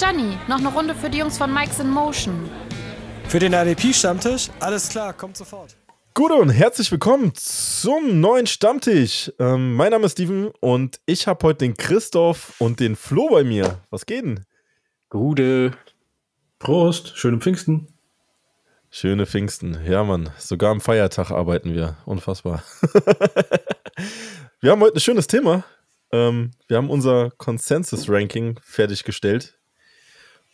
Gianni, noch eine Runde für die Jungs von Mike's in Motion. Für den RDP-Stammtisch? Alles klar, kommt sofort. Gute und herzlich willkommen zum neuen Stammtisch. Ähm, mein Name ist Steven und ich habe heute den Christoph und den Flo bei mir. Was geht denn? Gute. Prost, schöne Pfingsten. Schöne Pfingsten. Ja, Mann. Sogar am Feiertag arbeiten wir. Unfassbar. wir haben heute ein schönes Thema. Ähm, wir haben unser Consensus-Ranking fertiggestellt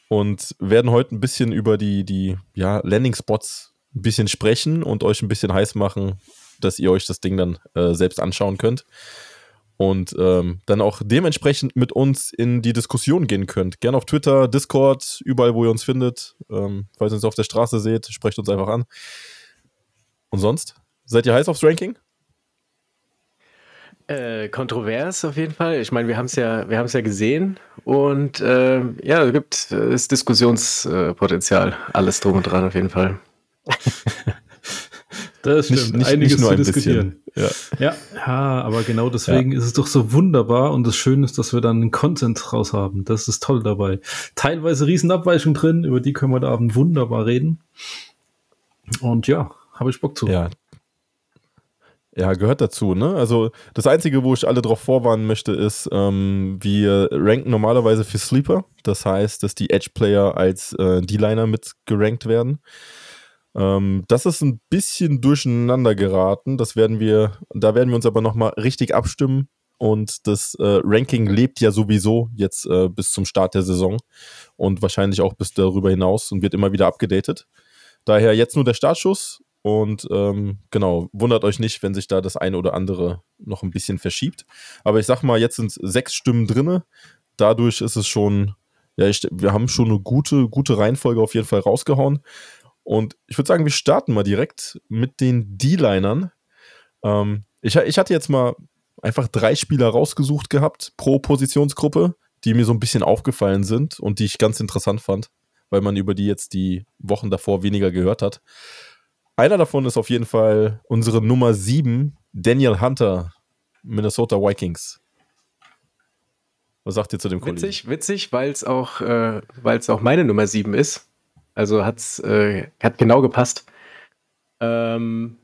und werden heute ein bisschen über die, die ja, Landing-Spots ein bisschen sprechen und euch ein bisschen heiß machen, dass ihr euch das Ding dann äh, selbst anschauen könnt. Und ähm, dann auch dementsprechend mit uns in die Diskussion gehen könnt. Gerne auf Twitter, Discord, überall, wo ihr uns findet. Ähm, falls ihr uns auf der Straße seht, sprecht uns einfach an. Und sonst? Seid ihr heiß aufs Ranking? Äh, kontrovers auf jeden Fall. Ich meine, wir haben es ja, wir haben es ja gesehen und äh, ja, es gibt das Diskussionspotenzial, alles drum und dran auf jeden Fall. Das stimmt. Nicht, nicht, Einiges nicht nur zu ein diskutieren. bisschen. Ja. Ja, ja, aber genau deswegen ist es doch so wunderbar und das Schöne ist, dass wir dann einen Content raus haben. Das ist toll dabei. Teilweise Riesenabweichungen drin, über die können wir da Abend wunderbar reden. Und ja, habe ich Bock zu. Ja. Ja, gehört dazu, ne? Also das Einzige, wo ich alle darauf vorwarnen möchte, ist, ähm, wir ranken normalerweise für Sleeper. Das heißt, dass die Edge-Player als äh, D-Liner mit gerankt werden. Ähm, das ist ein bisschen durcheinander geraten. Das werden wir, da werden wir uns aber nochmal richtig abstimmen. Und das äh, Ranking lebt ja sowieso jetzt äh, bis zum Start der Saison und wahrscheinlich auch bis darüber hinaus und wird immer wieder abgedatet. Daher jetzt nur der Startschuss und ähm, genau, wundert euch nicht, wenn sich da das eine oder andere noch ein bisschen verschiebt. Aber ich sag mal, jetzt sind sechs Stimmen drinne. Dadurch ist es schon, ja, ich, wir haben schon eine gute, gute Reihenfolge auf jeden Fall rausgehauen. Und ich würde sagen, wir starten mal direkt mit den D-Linern. Ähm, ich, ich hatte jetzt mal einfach drei Spieler rausgesucht gehabt pro Positionsgruppe, die mir so ein bisschen aufgefallen sind und die ich ganz interessant fand, weil man über die jetzt die Wochen davor weniger gehört hat. Einer davon ist auf jeden Fall unsere Nummer 7, Daniel Hunter, Minnesota Vikings. Was sagt ihr zu dem Kollegen? Witzig, witzig, weil es auch, äh, auch meine Nummer 7 ist. Also hat's, äh, hat genau gepasst. Ähm,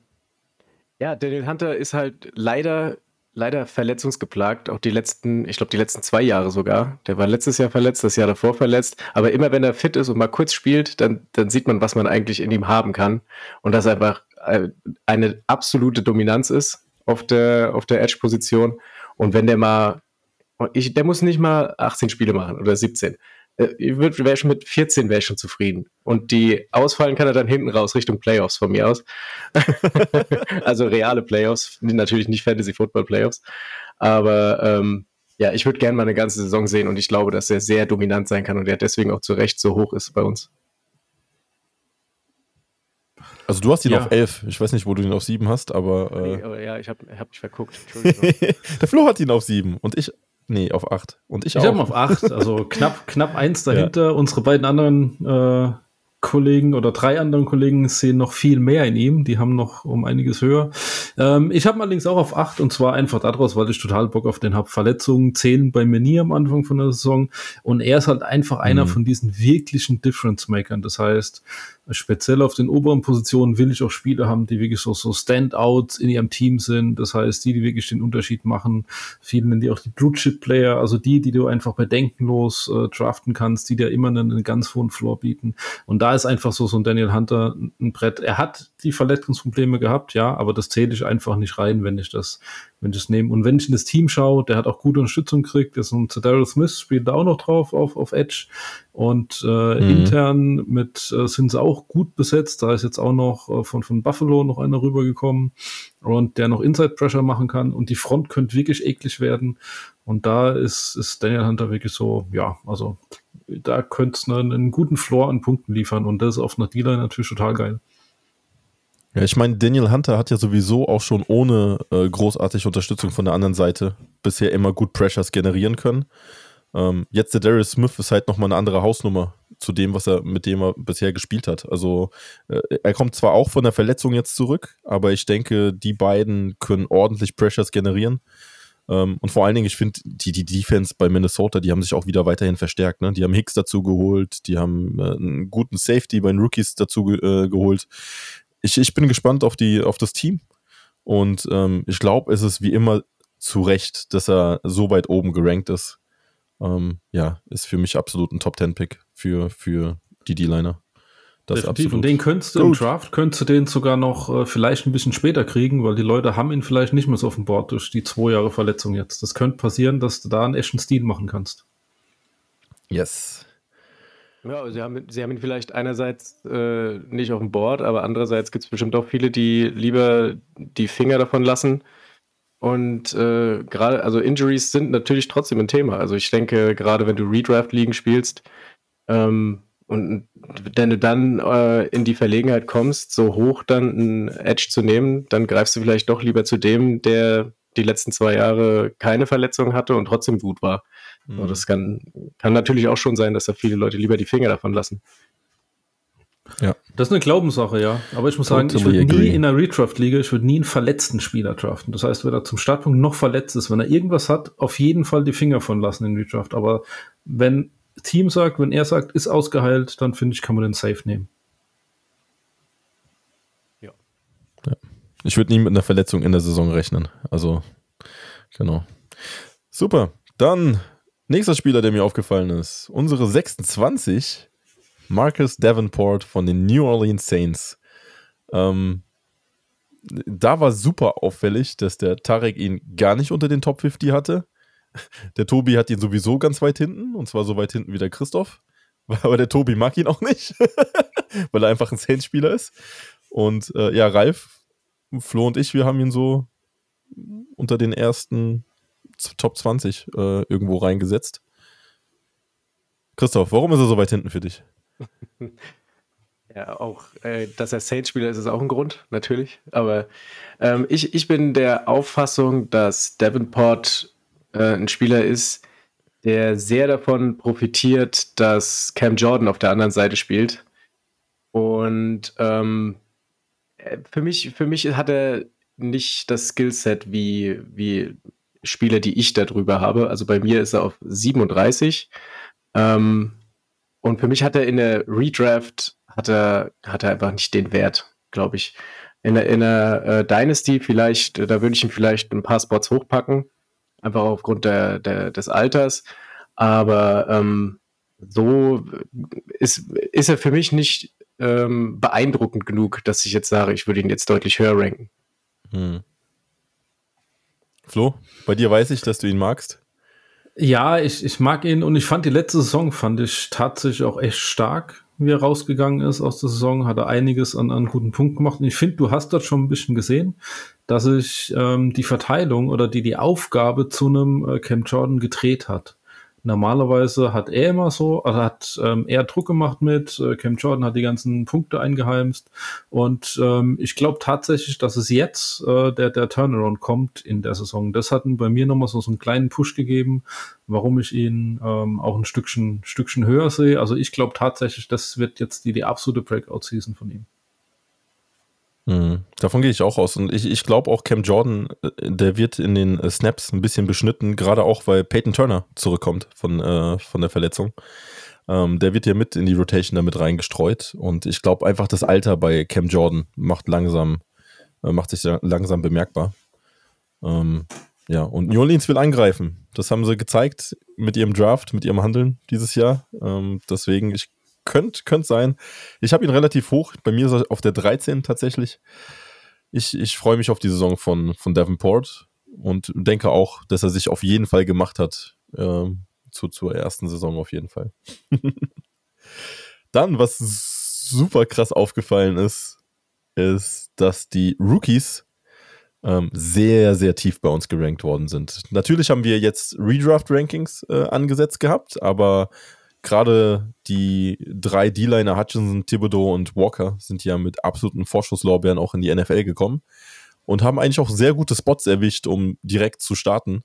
ja, Daniel Hunter ist halt leider, leider verletzungsgeplagt. Auch die letzten, ich glaube, die letzten zwei Jahre sogar. Der war letztes Jahr verletzt, das Jahr davor verletzt. Aber immer wenn er fit ist und mal kurz spielt, dann, dann sieht man, was man eigentlich in ihm haben kann. Und dass er einfach äh, eine absolute Dominanz ist auf der, auf der Edge-Position. Und wenn der mal, ich, der muss nicht mal 18 Spiele machen oder 17 ich wäre schon mit 14 wäre schon zufrieden. Und die ausfallen kann er dann hinten raus Richtung Playoffs von mir aus. also reale Playoffs, natürlich nicht Fantasy Football Playoffs. Aber ähm, ja, ich würde gerne mal eine ganze Saison sehen und ich glaube, dass er sehr dominant sein kann und er deswegen auch zu Recht so hoch ist bei uns. Also du hast ihn Ja. auf 11. Ich weiß nicht, wo du ihn auf 7 hast, aber, Nee, äh, aber ja, ich habe hab mich verguckt. Entschuldigung. der Flo hat ihn auf 7 und ich, nee, auf 8. Und ich, Ich auch. habe auf 8, also knapp, knapp eins dahinter. Unsere beiden anderen äh, Kollegen oder drei anderen Kollegen sehen noch viel mehr in ihm. Die haben noch um einiges höher. Ähm, ich habe ihn allerdings auch auf 8 und zwar einfach daraus, weil ich total Bock auf den habe. Verletzungen zählen bei mir nie am Anfang von der Saison. Und er ist halt einfach einer Mhm. von diesen wirklichen Difference-Makern. Das heißt, speziell auf den oberen Positionen will ich auch Spieler haben, die wirklich so, so Standouts in ihrem Team sind. Das heißt, die, die wirklich den Unterschied machen. Viele nennen die auch die Blue-Chip-Player, also die, die du einfach bedenkenlos äh, draften kannst, die dir immer einen, einen ganz hohen Floor bieten. Und da ist einfach so, so ein Daniel Hunter ein Brett. Er hat die Verletzungsprobleme gehabt, ja, aber das zähle ich einfach nicht rein, wenn ich das, wenn ich das nehme. Und wenn ich in das Team schaue, der hat auch gute Unterstützung gekriegt. Das ist ein Daryl Smith, spielt da auch noch drauf auf, auf Edge. Und äh, Mhm. intern mit äh, sind sie auch gut besetzt. Da ist jetzt auch noch äh, von, von Buffalo noch einer rübergekommen und der noch Inside Pressure machen kann. Und die Front könnte wirklich eklig werden. Und da ist, ist Daniel Hunter wirklich so, ja, also da könnte es einen, einen guten Floor an Punkten liefern. Und das ist auf einer D-Line natürlich total geil. Ja, ich meine, Daniel Hunter hat ja sowieso auch schon ohne äh, großartige Unterstützung von der anderen Seite bisher immer gut Pressures generieren können. Ähm, jetzt der Darius Smith ist halt nochmal eine andere Hausnummer zu dem, was er mit dem er bisher gespielt hat. Also äh, er kommt zwar auch von der Verletzung jetzt zurück, aber ich denke, die beiden können ordentlich Pressures generieren. Ähm, und vor allen Dingen, ich finde, die, die Defense bei Minnesota, die haben sich auch wieder weiterhin verstärkt. Ne? Die haben Hicks dazu geholt, die haben äh, einen guten Safety bei den Rookies dazu äh, geholt. Ich, ich bin gespannt auf, die, auf das Team. Und ähm, ich glaube, es ist wie immer zu Recht, dass er so weit oben gerankt ist. Ähm, ja, ist für mich absolut ein Top-10-Pick für, für die D-Liner. Das Definitiv. Und den könntest du Gut. im Draft, könntest du den sogar noch äh, vielleicht ein bisschen später kriegen, weil die Leute haben ihn vielleicht nicht mehr so auf dem Board durch die zwei Jahre Verletzung jetzt. Das könnte passieren, dass du da einen echten Stil machen kannst. Yes. Ja, sie haben, sie haben ihn vielleicht einerseits äh, nicht auf dem Board, aber andererseits gibt es bestimmt auch viele, die lieber die Finger davon lassen. Und äh, gerade, also Injuries sind natürlich trotzdem ein Thema. Also ich denke, gerade wenn du Redraft-Ligen spielst, ähm, und wenn du dann äh, in die Verlegenheit kommst, so hoch dann einen Edge zu nehmen, dann greifst du vielleicht doch lieber zu dem, der die letzten zwei Jahre keine Verletzung hatte und trotzdem gut war. Mhm. Also das kann, kann natürlich auch schon sein, dass da viele Leute lieber die Finger davon lassen. Ja. Das ist eine Glaubenssache, ja. Aber ich muss sagen, ich würde nie in einer Redraft-Liga, ich würde nie einen verletzten Spieler draften. Das heißt, wenn er zum Startpunkt noch verletzt ist, wenn er irgendwas hat, auf jeden Fall die Finger von lassen in Redraft. Aber wenn Team sagt, wenn er sagt, ist ausgeheilt, dann finde ich, kann man den Safe nehmen. Ja. ja. Ich würde nie mit einer Verletzung in der Saison rechnen. Also, genau. Super. Dann nächster Spieler, der mir aufgefallen ist. Unsere 26, Marcus Davenport von den New Orleans Saints. Ähm, da war super auffällig, dass der Tarek ihn gar nicht unter den Top 50 hatte. Der Tobi hat ihn sowieso ganz weit hinten, und zwar so weit hinten wie der Christoph. Aber der Tobi mag ihn auch nicht, weil er einfach ein Saints-Spieler ist. Und äh, ja, Ralf, Flo und ich, wir haben ihn so unter den ersten Top 20 äh, irgendwo reingesetzt. Christoph, warum ist er so weit hinten für dich? Ja, auch, äh, dass er Saints-Spieler ist, ist auch ein Grund, natürlich. Aber ähm, ich, ich bin der Auffassung, dass Davenport äh, ein Spieler ist, der sehr davon profitiert, dass Cam Jordan auf der anderen Seite spielt. Und ähm, äh, für, mich, für mich hat er nicht das Skillset wie, wie Spieler, die ich darüber habe. Also bei mir ist er auf 37. Ähm, und für mich hat er in der Redraft hat er, hat er einfach nicht den Wert, glaube ich. In der, in der äh, Dynasty vielleicht, da würde ich ihn vielleicht ein paar Spots hochpacken einfach aufgrund der, der, des Alters. Aber ähm, so ist, ist er für mich nicht ähm, beeindruckend genug, dass ich jetzt sage, ich würde ihn jetzt deutlich höher ranken. Hm. Flo, bei dir weiß ich, dass du ihn magst. Ja, ich, ich mag ihn und ich fand die letzte Saison, fand ich tatsächlich auch echt stark, wie er rausgegangen ist aus der Saison, hat er einiges an, an guten Punkten gemacht. Und ich finde, du hast dort schon ein bisschen gesehen, dass sich ähm, die Verteilung oder die, die Aufgabe zu einem äh, Cam Jordan gedreht hat. Normalerweise hat er immer so, also hat ähm, er Druck gemacht mit, äh, Cam Jordan hat die ganzen Punkte eingeheimst und ähm, ich glaube tatsächlich, dass es jetzt äh, der, der Turnaround kommt in der Saison. Das hat bei mir nochmal so, so einen kleinen Push gegeben, warum ich ihn ähm, auch ein Stückchen, Stückchen höher sehe. Also ich glaube tatsächlich, das wird jetzt die, die absolute Breakout-Season von ihm. Mhm. Davon gehe ich auch aus. Und ich, ich glaube auch, Cam Jordan, äh, der wird in den äh, Snaps ein bisschen beschnitten, gerade auch, weil Peyton Turner zurückkommt von, äh, von der Verletzung. Ähm, der wird ja mit in die Rotation damit reingestreut. Und ich glaube einfach, das Alter bei Cam Jordan macht langsam, äh, macht sich langsam bemerkbar. Ähm, ja, und New Orleans will angreifen. Das haben sie gezeigt mit ihrem Draft, mit ihrem Handeln dieses Jahr. Ähm, deswegen, ich könnte könnt sein. Ich habe ihn relativ hoch. Bei mir ist er auf der 13 tatsächlich. Ich, ich freue mich auf die Saison von, von Davenport und denke auch, dass er sich auf jeden Fall gemacht hat. Äh, zu, zur ersten Saison auf jeden Fall. Dann, was super krass aufgefallen ist, ist, dass die Rookies ähm, sehr, sehr tief bei uns gerankt worden sind. Natürlich haben wir jetzt Redraft-Rankings äh, angesetzt gehabt, aber gerade die drei D-Liner Hutchinson, Thibodeau und Walker sind ja mit absoluten Vorschusslorbeeren auch in die NFL gekommen und haben eigentlich auch sehr gute Spots erwischt, um direkt zu starten.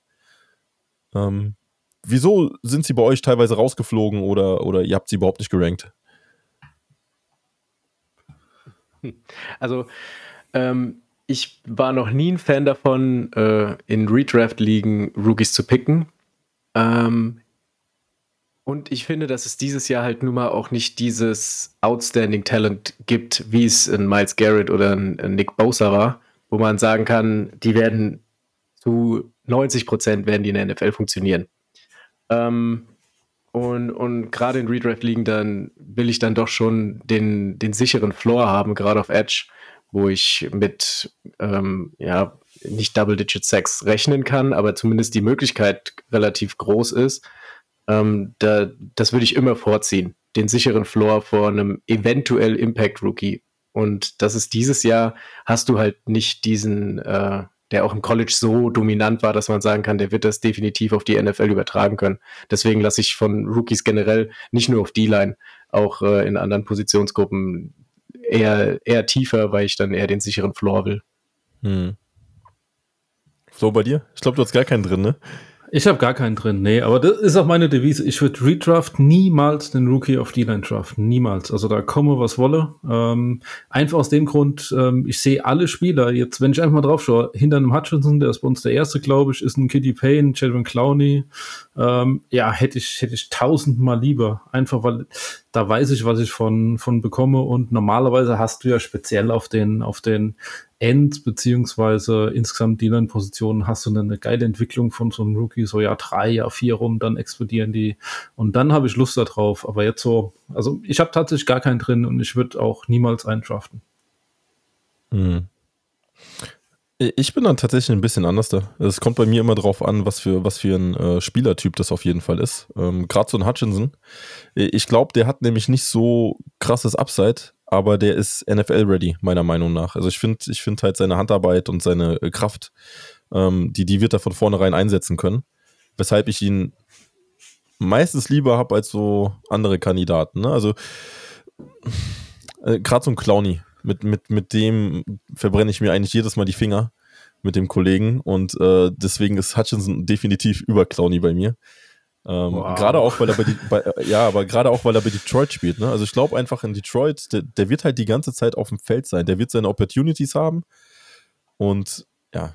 Ähm, wieso sind sie bei euch teilweise rausgeflogen oder, oder ihr habt sie überhaupt nicht gerankt? Also, ähm, ich war noch nie ein Fan davon, äh, in Redraft-Ligen Rookies zu picken. Ähm, und ich finde, dass es dieses Jahr halt nun mal auch nicht dieses Outstanding Talent gibt, wie es in Miles Garrett oder in Nick Bosa war, wo man sagen kann, die werden zu 90 Prozent werden die in der NFL funktionieren. Ähm, und, und gerade in Redraft-Ligen dann will ich dann doch schon den, den sicheren Floor haben, gerade auf Edge, wo ich mit ähm, ja nicht Double-Digit Sex rechnen kann, aber zumindest die Möglichkeit relativ groß ist. Ähm, da, das würde ich immer vorziehen, den sicheren Floor vor einem eventuell Impact-Rookie. Und das ist dieses Jahr, hast du halt nicht diesen, äh, der auch im College so dominant war, dass man sagen kann, der wird das definitiv auf die NFL übertragen können. Deswegen lasse ich von Rookies generell nicht nur auf D-Line, auch äh, in anderen Positionsgruppen eher, eher tiefer, weil ich dann eher den sicheren Floor will. Hm. So bei dir? Ich glaube, du hast gar keinen drin, ne? Ich habe gar keinen drin, nee, aber das ist auch meine Devise. Ich würde Redraft niemals den Rookie auf D-Line draften. Niemals. Also da komme, was wolle. Ähm, einfach aus dem Grund, ähm, ich sehe alle Spieler, jetzt, wenn ich einfach mal drauf schaue, hinter einem Hutchinson, der ist bei uns der erste, glaube ich, ist ein Kitty Payne, Chadwin Clowney. Ähm, ja, hätte ich, hätte ich tausendmal lieber. Einfach weil da weiß ich, was ich von, von bekomme. Und normalerweise hast du ja speziell auf den, auf den End, beziehungsweise insgesamt die Positionen hast du eine geile Entwicklung von so einem Rookie, so ja drei, ja vier rum, dann explodieren die. Und dann habe ich Lust darauf. Aber jetzt so, also ich habe tatsächlich gar keinen drin und ich würde auch niemals eindraften. Hm. Ich bin dann tatsächlich ein bisschen anders da. Es kommt bei mir immer drauf an, was für, was für ein äh, Spielertyp das auf jeden Fall ist. Ähm, Gerade so ein Hutchinson. Ich glaube, der hat nämlich nicht so krasses Upside, aber der ist NFL-ready, meiner Meinung nach. Also ich finde ich find halt seine Handarbeit und seine äh, Kraft, ähm, die, die wird er von vornherein einsetzen können. Weshalb ich ihn meistens lieber habe als so andere Kandidaten. Ne? Also äh, gerade so ein Clowny mit, mit, mit dem verbrenne ich mir eigentlich jedes Mal die Finger mit dem Kollegen und äh, deswegen ist Hutchinson definitiv über Clowny bei mir. Ähm, wow. Gerade auch, weil er bei, die, bei äh, ja, aber gerade auch, weil er bei Detroit spielt. Ne? Also ich glaube einfach in Detroit, der, der, wird halt die ganze Zeit auf dem Feld sein. Der wird seine Opportunities haben und ja,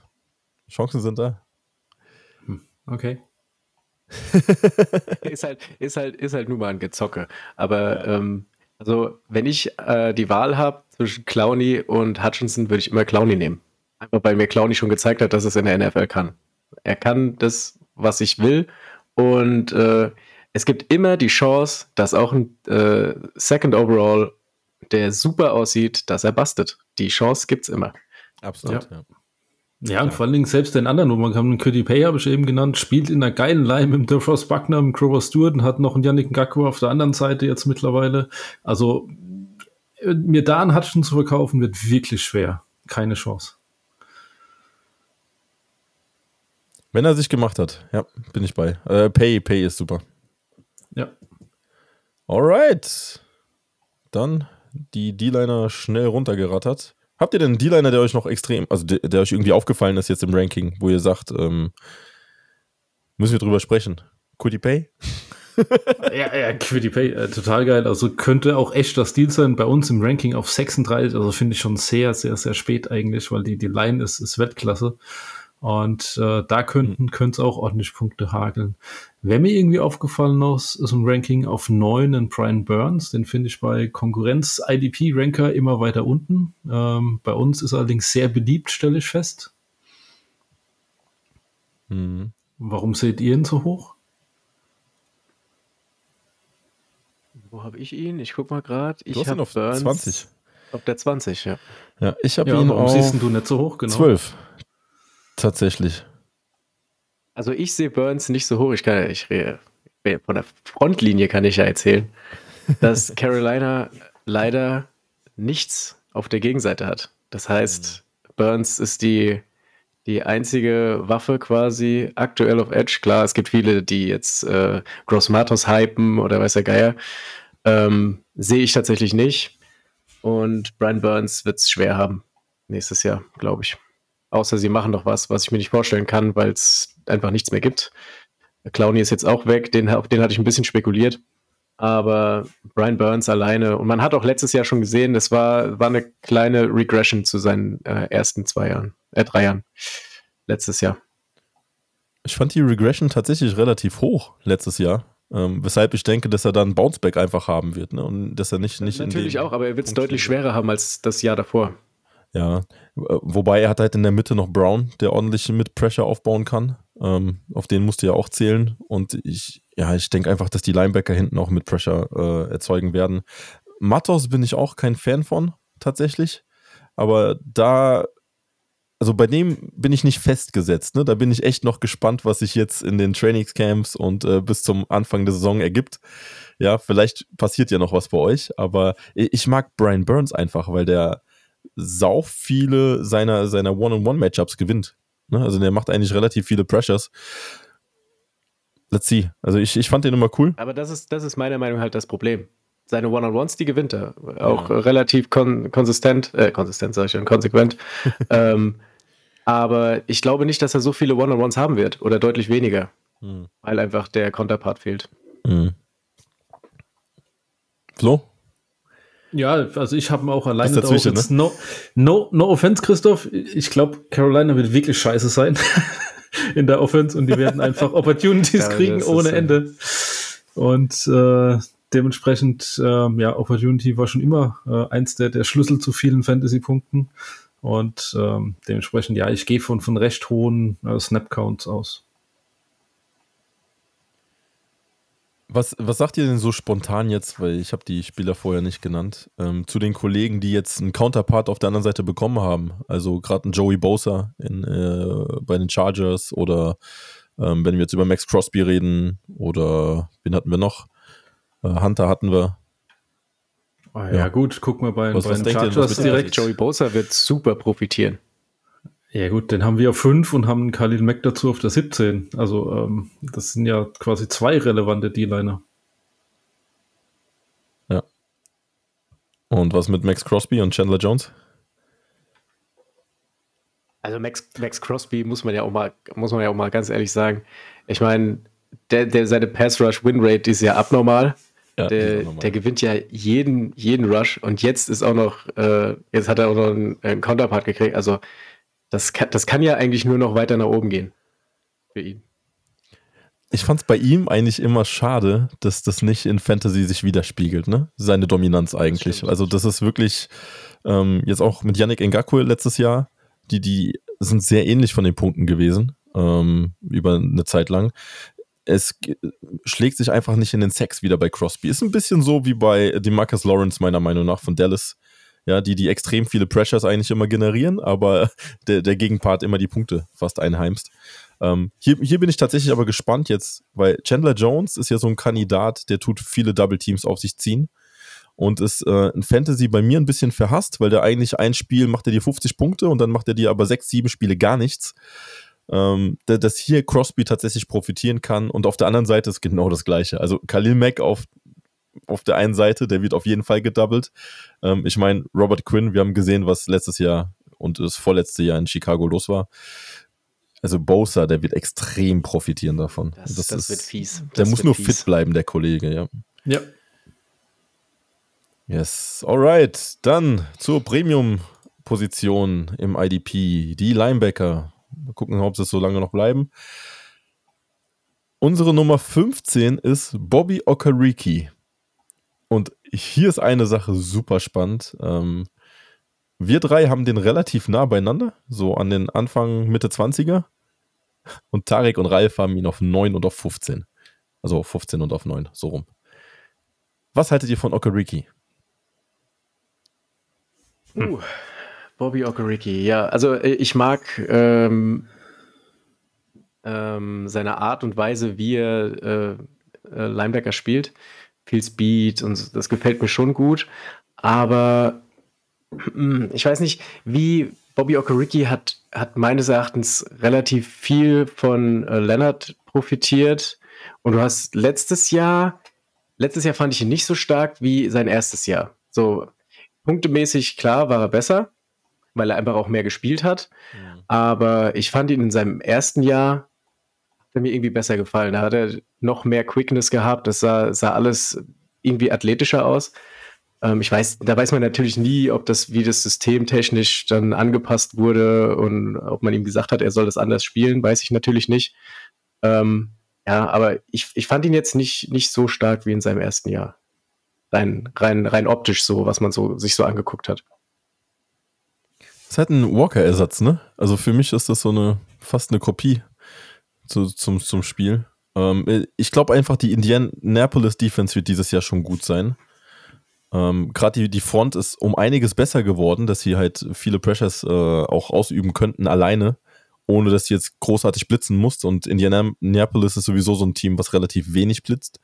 Chancen sind da. Hm, okay. ist halt, ist halt, ist halt nur mal ein Gezocke. Aber ähm, also, wenn ich äh, die Wahl habe zwischen Clowny und Hutchinson, würde ich immer Clowny nehmen. Einfach weil mir Clowny schon gezeigt hat, dass es in der NFL kann. Er kann das, was ich will. Und äh, es gibt immer die Chance, dass auch ein äh, Second Overall, der super aussieht, dass er bastet. Die Chance gibt es immer. Absolut, ja. ja. Ja, und vor allen Dingen selbst den anderen, wo man kann, Cody Pay habe ich eben genannt, spielt in einer geilen Line mit dem DeFrost Buckner, mit Grover Stewart und hat noch einen Yannick Ngakwe auf der anderen Seite jetzt mittlerweile. Also mir da einen Hutchinson zu verkaufen, wird wirklich schwer. Keine Chance. Wenn er sich gemacht hat, ja, bin ich bei. Äh, Pay, Pay ist super. Ja. Alright. Dann die D-Liner schnell runtergerattert. Habt ihr denn einen D-Liner, der euch noch extrem, also der, der, euch irgendwie aufgefallen ist jetzt im Ranking, wo ihr sagt, ähm, müssen wir drüber sprechen? Quiddy Pay? ja, ja, Quiddy Pay, äh, total geil. Also könnte auch echt das Deal sein bei uns im Ranking auf 36. Also finde ich schon sehr, sehr, sehr spät eigentlich, weil die, die Line ist, ist Weltklasse. Und äh, da könnten mhm. es auch ordentlich Punkte hageln. Wer mir irgendwie aufgefallen ist, ist ein Ranking auf 9 in Brian Burns. Den finde ich bei Konkurrenz-IDP-Ranker immer weiter unten. Ähm, bei uns ist allerdings sehr beliebt, stelle ich fest. Mhm. Warum seht ihr ihn so hoch? Wo habe ich ihn? Ich gucke mal gerade. Ich habe auf Burns 20. Auf der 20, ja. Ja, ich habe ja, ihn warum auf siehst du nicht so hoch? Genau. 12. Tatsächlich. Also ich sehe Burns nicht so hoch. Ich kann, ich rede, von der Frontlinie kann ich ja erzählen, dass Carolina leider nichts auf der Gegenseite hat. Das heißt, Burns ist die, die einzige Waffe quasi aktuell auf Edge. Klar, es gibt viele, die jetzt äh, Gross Matos hypen oder weiß der Geier. Ähm, sehe ich tatsächlich nicht. Und Brian Burns wird es schwer haben nächstes Jahr, glaube ich. Außer sie machen doch was, was ich mir nicht vorstellen kann, weil es einfach nichts mehr gibt. Clowny ist jetzt auch weg, den, auf den hatte ich ein bisschen spekuliert. Aber Brian Burns alleine, und man hat auch letztes Jahr schon gesehen, das war, war eine kleine Regression zu seinen äh, ersten zwei Jahren, äh, drei Jahren. Letztes Jahr. Ich fand die Regression tatsächlich relativ hoch letztes Jahr. Ähm, weshalb ich denke, dass er dann Bounceback einfach haben wird. Ne? Und dass er nicht, nicht Natürlich auch, aber er wird es deutlich schwerer haben als das Jahr davor. Ja, wobei er hat halt in der Mitte noch Brown, der ordentlich mit Pressure aufbauen kann. Ähm, auf den musste ja auch zählen. Und ich, ja, ich denke einfach, dass die Linebacker hinten auch mit Pressure äh, erzeugen werden. Matos bin ich auch kein Fan von, tatsächlich. Aber da also bei dem bin ich nicht festgesetzt. Ne? Da bin ich echt noch gespannt, was sich jetzt in den Trainingscamps und äh, bis zum Anfang der Saison ergibt. Ja, vielleicht passiert ja noch was bei euch, aber ich mag Brian Burns einfach, weil der sau viele seiner, seiner One-on-One-Matchups gewinnt. Ne? Also der macht eigentlich relativ viele Pressures. Let's see. Also ich, ich fand den immer cool. Aber das ist, das ist meiner Meinung nach halt das Problem. Seine One-on-Ones, die gewinnt er. Auch ja. relativ kon konsistent, äh, konsistent sage ich schon, konsequent. ähm, aber ich glaube nicht, dass er so viele One-on-Ones haben wird oder deutlich weniger, hm. weil einfach der Konterpart fehlt. Hm. Flo? Ja, also ich habe auch alleine auch jetzt ne? no, no, no offense, Christoph. Ich glaube, Carolina wird wirklich scheiße sein in der Offense und die werden einfach Opportunities ja, kriegen ohne so. Ende. Und äh, dementsprechend, äh, ja, Opportunity war schon immer äh, eins der, der Schlüssel zu vielen Fantasy-Punkten. Und ähm, dementsprechend, ja, ich gehe von, von recht hohen äh, Snap-Counts aus. Was, was sagt ihr denn so spontan jetzt, weil ich habe die Spieler vorher nicht genannt, ähm, zu den Kollegen, die jetzt einen Counterpart auf der anderen Seite bekommen haben? Also gerade ein Joey Bosa in, äh, bei den Chargers oder ähm, wenn wir jetzt über Max Crosby reden oder wen hatten wir noch? Äh, Hunter hatten wir. Ah, ja, ja, gut, gucken wir bei, was, bei was den Chargers direkt. Joey Bosa wird super profitieren. Ja gut, den haben wir auf 5 und haben Khalil Mack dazu auf der 17. Also ähm, das sind ja quasi zwei relevante D-Liner. Ja. Und was mit Max Crosby und Chandler Jones? Also Max, Max Crosby muss man ja auch mal, muss man ja auch mal ganz ehrlich sagen. Ich meine, der, der seine Pass Rush Win Rate ist ja abnormal. Ja, der, der, gewinnt ja jeden, jeden Rush und jetzt ist auch noch, äh, jetzt hat er auch noch einen, einen Counterpart gekriegt. Also das kann, das kann ja eigentlich nur noch weiter nach oben gehen für ihn. Ich fand es bei ihm eigentlich immer schade, dass das nicht in Fantasy sich widerspiegelt, ne? Seine Dominanz eigentlich. Das also das ist wirklich ähm, jetzt auch mit Yannick Ngakwe letztes Jahr, die, die sind sehr ähnlich von den Punkten gewesen ähm, über eine Zeit lang es schlägt sich einfach nicht in den Sex wieder bei Crosby. Ist ein bisschen so wie bei Demarcus Lawrence, meiner Meinung nach, von Dallas. Ja, die, die extrem viele Pressures eigentlich immer generieren, aber der, der Gegenpart immer die Punkte fast einheimst. Ähm, hier, hier bin ich tatsächlich aber gespannt jetzt, weil Chandler Jones ist ja so ein Kandidat, der tut viele Double Teams auf sich ziehen und ist äh, in Fantasy bei mir ein bisschen verhasst, weil der eigentlich ein Spiel macht er dir 50 Punkte und dann macht er dir aber sechs, sieben Spiele gar nichts ähm, dass hier Crosby tatsächlich profitieren kann. Und auf der anderen Seite ist genau das Gleiche. Also Khalil Mack auf, auf der einen Seite, der wird auf jeden Fall gedoubled. Ähm, ich meine, Robert Quinn, wir haben gesehen, was letztes Jahr und das vorletzte Jahr in Chicago los war. Also Bosa, der wird extrem profitieren davon. Das, das, das ist, wird fies. Der muss nur fies. fit bleiben, der Kollege, ja. Ja. Yes, alright. Dann zur Premium-Position im IDP. Die Linebacker. Mal gucken, ob sie so lange noch bleiben. Unsere Nummer 15 ist Bobby Okariki. Und hier ist eine Sache super spannend. Ähm, wir drei haben den relativ nah beieinander, so an den Anfang, Mitte 20er. Und Tarek und Ralf haben ihn auf 9 und auf 15. Also auf 15 und auf 9, so rum. Was haltet ihr von Okariki? Uh. Bobby Okereke, ja. Also äh, ich mag ähm, ähm, seine Art und Weise, wie er äh, äh, Linebacker spielt. Viel Speed und das gefällt mir schon gut. Aber hm, ich weiß nicht, wie Bobby Okereke hat, hat meines Erachtens relativ viel von äh, Leonard profitiert. Und du hast letztes Jahr, letztes Jahr fand ich ihn nicht so stark wie sein erstes Jahr. So punktemäßig, klar, war er besser weil er einfach auch mehr gespielt hat. Mhm. Aber ich fand ihn in seinem ersten Jahr hat mir irgendwie besser gefallen. Da hat er noch mehr Quickness gehabt. Das sah, sah alles irgendwie athletischer aus. Ähm, ich weiß, da weiß man natürlich nie, ob das, wie das System technisch dann angepasst wurde und ob man ihm gesagt hat, er soll das anders spielen, weiß ich natürlich nicht. Ähm, ja, aber ich, ich fand ihn jetzt nicht, nicht so stark wie in seinem ersten Jahr. Rein, rein, rein optisch so, was man so, sich so angeguckt hat. Das ist halt ein Walker-Ersatz, ne? Also für mich ist das so eine, fast eine Kopie zu, zum, zum Spiel. Ähm, ich glaube einfach, die Indianapolis Defense wird dieses Jahr schon gut sein. Ähm, Gerade die, die Front ist um einiges besser geworden, dass sie halt viele Pressures äh, auch ausüben könnten alleine, ohne dass sie jetzt großartig blitzen muss. Und Indianapolis ist sowieso so ein Team, was relativ wenig blitzt.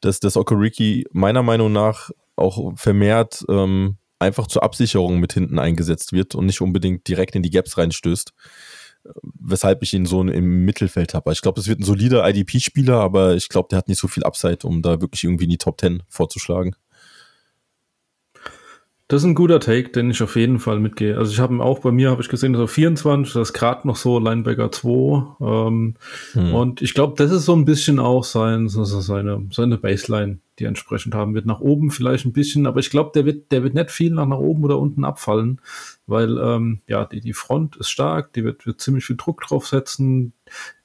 Dass das Okoriki meiner Meinung nach auch vermehrt ähm, einfach zur Absicherung mit hinten eingesetzt wird und nicht unbedingt direkt in die Gaps reinstößt weshalb ich ihn so im Mittelfeld habe. Ich glaube, es wird ein solider IDP-Spieler, aber ich glaube, der hat nicht so viel Upside, um da wirklich irgendwie in die Top 10 vorzuschlagen. Das ist ein guter Take, den ich auf jeden Fall mitgehe. Also ich habe auch bei mir, habe ich gesehen, dass auf 24, das ist gerade noch so Linebacker 2. Ähm, hm. Und ich glaube, das ist so ein bisschen auch sein, so, seine, seine Baseline, die er entsprechend haben wird. Nach oben vielleicht ein bisschen, aber ich glaube, der wird, der wird nicht viel nach, nach oben oder unten abfallen, weil ähm, ja, die, die Front ist stark, die wird, wird ziemlich viel Druck draufsetzen.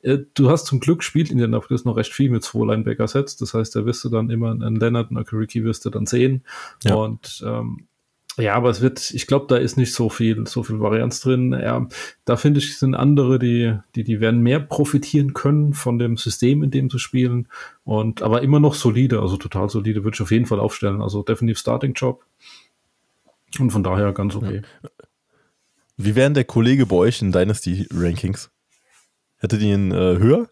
Äh, du hast zum Glück spielt in der Nacht noch recht viel mit zwei Linebacker-Sets. Das heißt, da wirst du dann immer einen Leonard und einen Ricky wirst du dann sehen. Ja. Und ähm, ja, aber es wird, ich glaube, da ist nicht so viel, so viel Varianz drin. Ja, da finde ich, sind andere, die, die, die werden mehr profitieren können von dem System, in dem sie spielen. Und, aber immer noch solide, also total solide, würde ich auf jeden Fall aufstellen. Also definitiv Starting Job. Und von daher ganz okay. Ja. Wie wären der Kollege bei euch in Dynasty Rankings? Hättet ihr ihn äh, höher?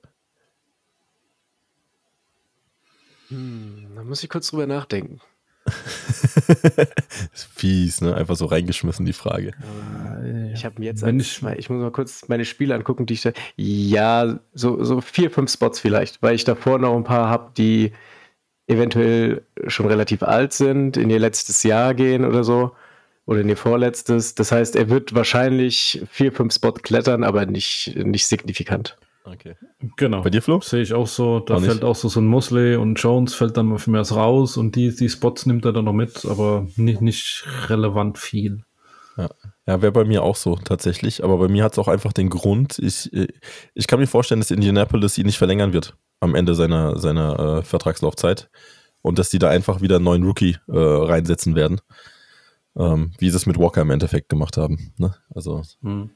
Hm, da muss ich kurz drüber nachdenken. fies, ne? Einfach so reingeschmissen, die Frage. Ich habe mir jetzt, als, ich, ich, muss mal kurz meine Spiele angucken, die ich da, ja, so, so vier, fünf Spots vielleicht, weil ich davor noch ein paar habe, die eventuell schon relativ alt sind, in ihr letztes Jahr gehen oder so, oder in ihr vorletztes. Das heißt, er wird wahrscheinlich vier, fünf Spots klettern, aber nicht, nicht signifikant. Okay. Genau. Bei dir, Flo? Sehe ich auch so. Da auch fällt auch so, so ein Mosley und Jones fällt dann für mehr raus und die, die Spots nimmt er dann noch mit, aber nicht, nicht relevant viel. Ja, ja wäre bei mir auch so tatsächlich. Aber bei mir hat es auch einfach den Grund, ich, ich kann mir vorstellen, dass Indianapolis ihn nicht verlängern wird am Ende seiner, seiner äh, Vertragslaufzeit und dass die da einfach wieder einen neuen Rookie äh, reinsetzen werden. Ähm, wie sie es mit Walker im Endeffekt gemacht haben. Ne? Also. Hm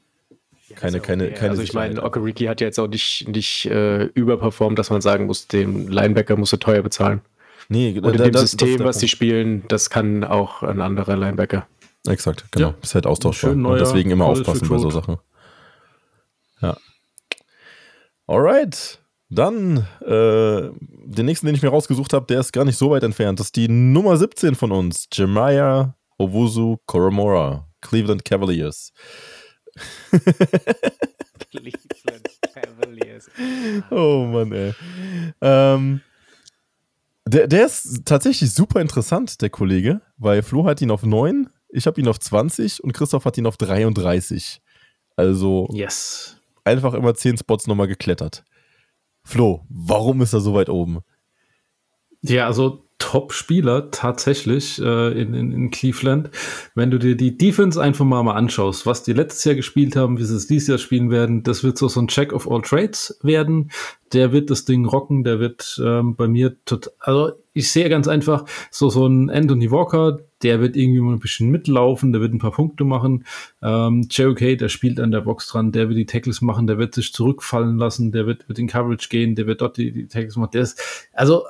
keine, ja keine, okay. keine. Also ich meine, Okereke hat ja jetzt auch nicht, nicht äh, überperformt, dass man sagen muss, den Linebacker musst du teuer bezahlen. Nee, Und in da, dem das, System, das was sie spielen, das kann auch ein anderer Linebacker. Exakt, genau. Ja. Ist halt austauschbar. Und deswegen immer aufpassen bei so Sachen. Ja. Alright. Dann äh, den nächsten, den ich mir rausgesucht habe, der ist gar nicht so weit entfernt. Das ist die Nummer 17 von uns. Jemiah Owusu Koromora, Cleveland Cavaliers. oh Mann, ey. Ähm, der, der ist tatsächlich super interessant, der Kollege, weil Flo hat ihn auf 9, ich habe ihn auf 20 und Christoph hat ihn auf 33. Also yes. einfach immer 10 Spots nochmal geklettert. Flo, warum ist er so weit oben? Ja, also Top-Spieler tatsächlich äh, in, in, in, Cleveland. Wenn du dir die Defense einfach mal, mal anschaust, was die letztes Jahr gespielt haben, wie sie es dieses Jahr spielen werden, das wird so, so ein Check of all Trades werden. Der wird das Ding rocken, der wird ähm, bei mir total, also ich sehe ganz einfach so, so ein Anthony Walker, der wird irgendwie mal ein bisschen mitlaufen, der wird ein paar Punkte machen. Ähm, JOK, der spielt an der Box dran, der wird die Tackles machen, der wird sich zurückfallen lassen, der wird, wird in Coverage gehen, der wird dort die, die Tackles machen. Der ist, also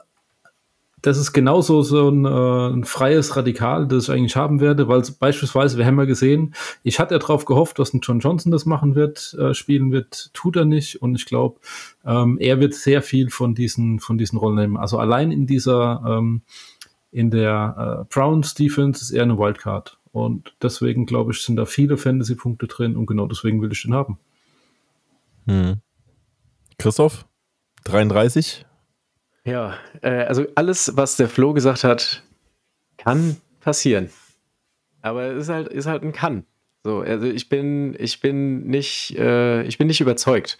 das ist genauso so ein, äh, ein, freies Radikal, das ich eigentlich haben werde, weil beispielsweise, wir haben ja gesehen, ich hatte ja darauf gehofft, dass ein John Johnson das machen wird, äh, spielen wird, tut er nicht und ich glaube, ähm, er wird sehr viel von diesen, von diesen Rollen nehmen. Also allein in dieser, ähm, in der äh, Browns Defense ist er eine Wildcard und deswegen glaube ich, sind da viele Fantasy-Punkte drin und genau deswegen will ich den haben. Hm. Christoph, 33, ja, äh, also alles, was der Flo gesagt hat, kann passieren. Aber es ist halt, ist halt ein Kann. So, also ich bin, ich bin nicht, äh, ich bin nicht überzeugt.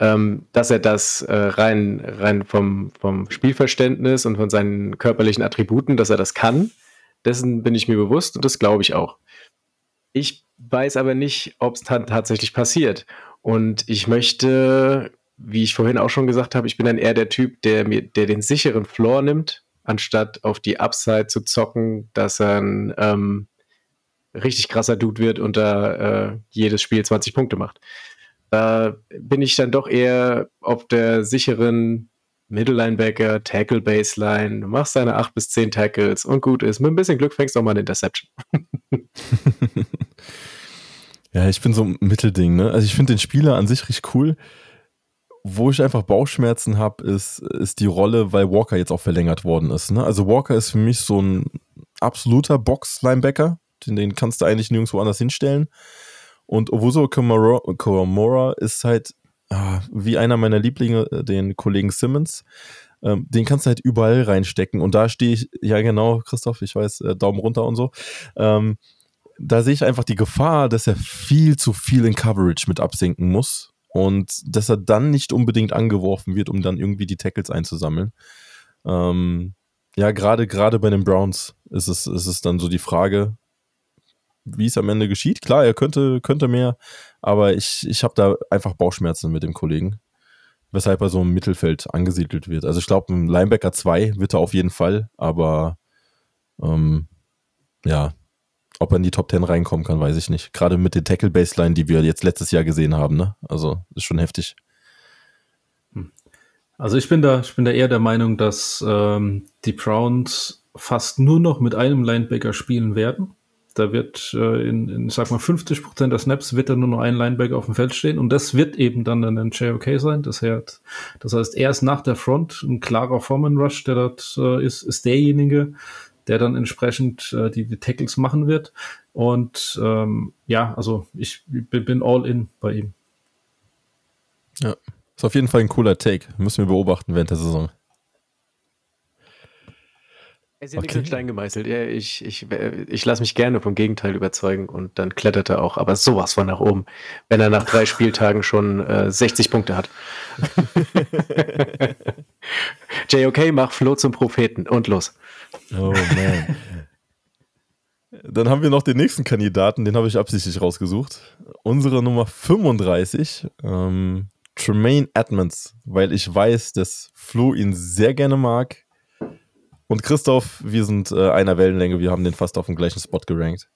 ähm, dass er das äh, rein, rein vom, vom Spielverständnis und von seinen körperlichen Attributen, dass er das kann. Dessen bin ich mir bewusst und das glaube ich auch. Ich weiß aber nicht, ob es tatsächlich passiert. Und ich möchte, wie ich vorhin auch schon gesagt habe, ich bin dann eher der Typ, der mir, der den sicheren Floor nimmt, anstatt auf die Upside zu zocken, dass er ein ähm, richtig krasser Dude wird und da äh, jedes Spiel 20 Punkte macht. Da bin ich dann doch eher auf der sicheren Middle-Linebacker, Tackle-Baseline. Du machst deine 8 bis 10 Tackles und gut ist. Mit ein bisschen Glück fängst du auch mal eine Interception. ja, ich bin so ein Mittelding, ne? Also ich finde den Spieler an sich richtig cool. Wo ich einfach Bauchschmerzen habe, ist, ist die Rolle, weil Walker jetzt auch verlängert worden ist. Ne? Also Walker ist für mich so ein absoluter Box-Linebacker. Den, den kannst du eigentlich nirgendwo anders hinstellen. Und Owuso Komora ist halt ah, wie einer meiner Lieblinge, äh, den Kollegen Simmons. Ähm, den kannst du halt überall reinstecken. Und da stehe ich, ja genau, Christoph, ich weiß, äh, Daumen runter und so. Ähm, da sehe ich einfach die Gefahr, dass er viel zu viel in Coverage mit absinken muss und dass er dann nicht unbedingt angeworfen wird, um dann irgendwie die Tackles einzusammeln. Ähm, ja, gerade gerade bei den Browns ist es, ist es dann so die Frage, wie es am Ende geschieht. Klar, er könnte, könnte mehr, aber ich, ich habe da einfach Bauchschmerzen mit dem Kollegen, weshalb er so im Mittelfeld angesiedelt wird. Also ich glaube, ein Linebacker 2 wird er auf jeden Fall, aber ähm, ja, ob er in die Top 10 reinkommen kann, weiß ich nicht. Gerade mit den Tackle-Baseline, die wir jetzt letztes Jahr gesehen haben, ne? Also ist schon heftig. Hm. Also ich bin da, ich bin da eher der Meinung, dass ähm, die Browns fast nur noch mit einem Linebacker spielen werden. Da wird äh, in, in, sag mal, 50 Prozent der Snaps wird dann nur noch ein Linebacker auf dem Feld stehen und das wird eben dann ein JOK sein. Das heißt, das heißt, erst nach der Front ein klarer Foreman Rush, der dort äh, ist, ist derjenige, der dann entsprechend äh, die, die Tackles machen wird. Und ähm, ja, also ich bin all in bei ihm. Ja, ist auf jeden Fall ein cooler Take. Müssen wir beobachten während der Saison. Es ist ja okay. nichts in Stein gemeißelt. Ich, ich, ich lasse mich gerne vom Gegenteil überzeugen und dann klettert er auch, aber sowas von nach oben, wenn er nach drei Spieltagen schon äh, 60 Punkte hat. JOK, mach Flo zum Propheten und los. Oh man. Dann haben wir noch den nächsten Kandidaten, den habe ich absichtlich rausgesucht. Unsere Nummer 35, ähm, Tremaine Edmonds, weil ich weiß, dass Flo ihn sehr gerne mag und Christoph, wir sind äh, einer Wellenlänge, wir haben den fast auf dem gleichen Spot gerankt.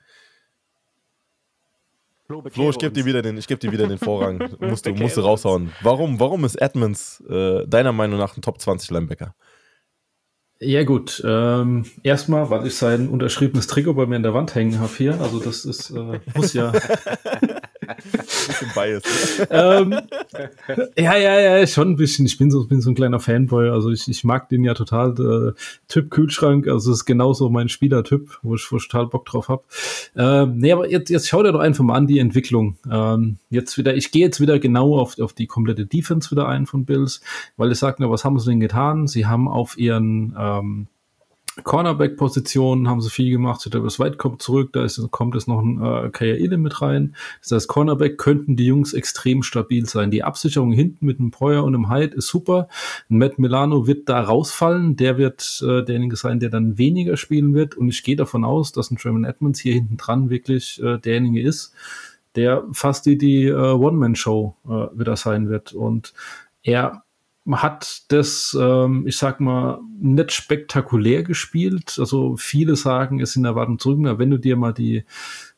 Flo, Flo ich gebe dir wieder den, dir wieder den Vorrang. musst du, musst du raushauen. Warum, warum ist Edmonds äh, deiner Meinung nach ein Top 20 Linebacker? Ja gut, ähm, erstmal, weil ich sein unterschriebenes Trikot bei mir in der Wand hängen habe hier. Also das ist, äh, muss ja. bisschen biased. ähm, ja, ja, ja, schon ein bisschen. Ich bin so, bin so ein kleiner Fanboy. Also ich, ich mag den ja total. Äh, Typ Kühlschrank, also das ist genauso mein Spielertyp, wo ich, wo ich total Bock drauf habe. Ähm, nee, aber jetzt, jetzt schau dir doch einfach mal an die Entwicklung. Ähm, jetzt wieder, ich gehe jetzt wieder genau auf, auf die komplette Defense wieder ein von Bills, weil ich sage, was haben sie denn getan? Sie haben auf ihren ähm, Cornerback-Position haben sie viel gemacht. Davis White kommt zurück, da ist, kommt jetzt noch ein äh, Kaya mit rein. Das heißt, Cornerback könnten die Jungs extrem stabil sein. Die Absicherung hinten mit einem Breuer und einem Hyde ist super. Matt Milano wird da rausfallen. Der wird äh, derjenige sein, der dann weniger spielen wird. Und ich gehe davon aus, dass ein Tremon Edmonds hier hinten dran wirklich äh, derjenige ist, der fast die, die äh, One-Man-Show äh, wieder sein wird. Und er hat das, ähm, ich sag mal, nicht spektakulär gespielt. Also viele sagen, es sind Erwartungen zurück. Wenn du dir mal die,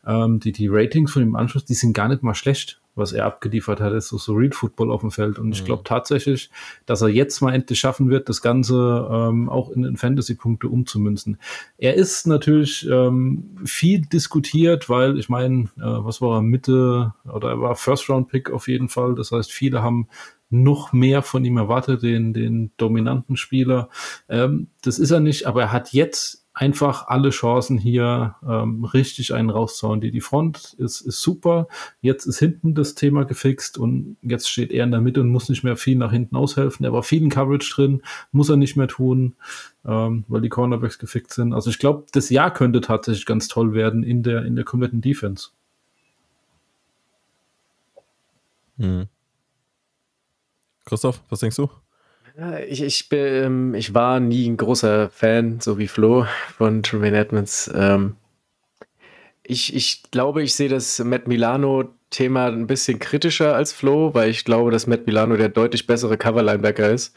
ähm, die, die Ratings von ihm anschaust, die sind gar nicht mal schlecht, was er abgeliefert hat. ist so, so Real Football auf dem Feld. Und ich mhm. glaube tatsächlich, dass er jetzt mal endlich schaffen wird, das Ganze ähm, auch in, in Fantasy-Punkte umzumünzen. Er ist natürlich ähm, viel diskutiert, weil ich meine, äh, was war er Mitte oder er war First-Round-Pick auf jeden Fall. Das heißt, viele haben noch mehr von ihm erwartet, den, den dominanten Spieler. Ähm, das ist er nicht, aber er hat jetzt einfach alle Chancen hier ähm, richtig einen rauszuhauen. Die, die Front ist, ist super. Jetzt ist hinten das Thema gefixt und jetzt steht er in der Mitte und muss nicht mehr viel nach hinten aushelfen. Er war viel in Coverage drin, muss er nicht mehr tun, ähm, weil die Cornerbacks gefixt sind. Also ich glaube, das Jahr könnte tatsächlich ganz toll werden in der, in der kompletten Defense. Mhm. Christoph, was denkst du? Ich, ich, bin, ähm, ich war nie ein großer Fan, so wie Flo, von Tremaine Edmonds. Ähm, ich, ich glaube, ich sehe das Matt Milano-Thema ein bisschen kritischer als Flo, weil ich glaube, dass Matt Milano der deutlich bessere Cover-Linebacker ist.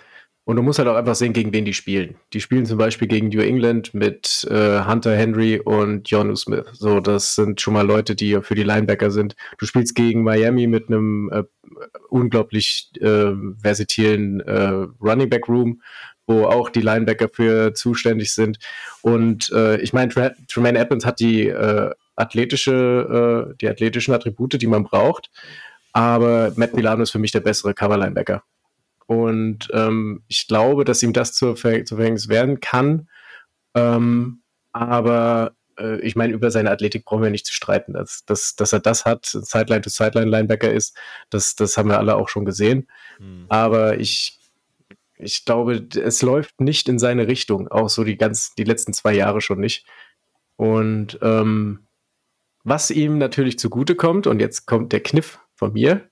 Und du musst halt auch einfach sehen, gegen wen die spielen. Die spielen zum Beispiel gegen New England mit äh, Hunter Henry und Jonu Smith. So, das sind schon mal Leute, die für die Linebacker sind. Du spielst gegen Miami mit einem äh, unglaublich äh, versatilen äh, Running Back Room, wo auch die Linebacker für zuständig sind. Und äh, ich meine, Tremaine Edmonds hat die äh, athletische, äh, die athletischen Attribute, die man braucht. Aber Matt Milano ist für mich der bessere Cover-Linebacker. Und ähm, ich glaube, dass ihm das zur, Ver zur Verhängnis werden kann. Ähm, aber äh, ich meine, über seine Athletik brauchen wir nicht zu streiten. Dass, dass, dass er das hat, Sideline-to-Sideline-Linebacker ist, das, das haben wir alle auch schon gesehen. Mhm. Aber ich, ich glaube, es läuft nicht in seine Richtung, auch so die, ganz, die letzten zwei Jahre schon nicht. Und ähm, was ihm natürlich zugute kommt, und jetzt kommt der Kniff von mir,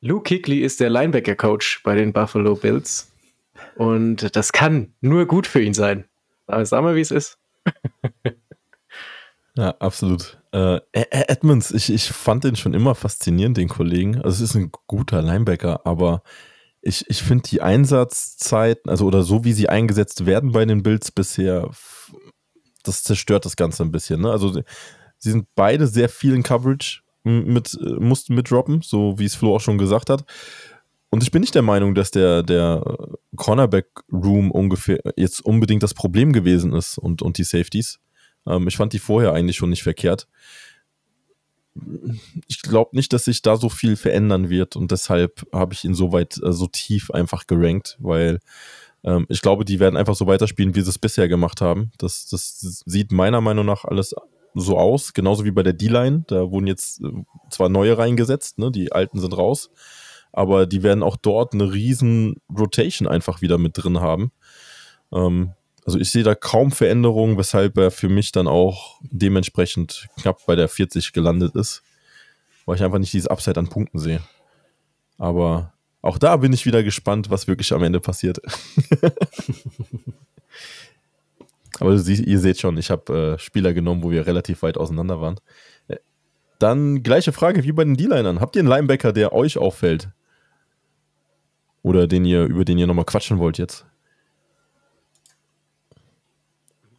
Lou Kickley ist der Linebacker-Coach bei den Buffalo Bills. Und das kann nur gut für ihn sein. Aber sag mal, wie es ist. ja, absolut. Äh, Edmonds, ich, ich fand den schon immer faszinierend, den Kollegen. Also es ist ein guter Linebacker, aber ich, ich finde die Einsatzzeiten, also oder so wie sie eingesetzt werden bei den Bills bisher, das zerstört das Ganze ein bisschen. Ne? Also sie sind beide sehr viel in Coverage mit, mussten mitdroppen, so wie es Flo auch schon gesagt hat. Und ich bin nicht der Meinung, dass der, der Cornerback-Room ungefähr jetzt unbedingt das Problem gewesen ist und, und die Safeties. Ähm, ich fand die vorher eigentlich schon nicht verkehrt. Ich glaube nicht, dass sich da so viel verändern wird und deshalb habe ich ihn so weit, äh, so tief einfach gerankt, weil ähm, ich glaube, die werden einfach so weiterspielen, wie sie es bisher gemacht haben. Das, das sieht meiner Meinung nach alles so aus, genauso wie bei der D-Line. Da wurden jetzt äh, zwar neue reingesetzt, ne, die alten sind raus, aber die werden auch dort eine riesen Rotation einfach wieder mit drin haben. Ähm, also ich sehe da kaum Veränderungen, weshalb er für mich dann auch dementsprechend knapp bei der 40 gelandet ist, weil ich einfach nicht dieses Upside an Punkten sehe. Aber auch da bin ich wieder gespannt, was wirklich am Ende passiert. Aber ihr seht schon, ich habe äh, Spieler genommen, wo wir relativ weit auseinander waren. Äh, dann gleiche Frage wie bei den D-Linern. Habt ihr einen Linebacker, der euch auffällt? Oder den ihr, über den ihr nochmal quatschen wollt jetzt?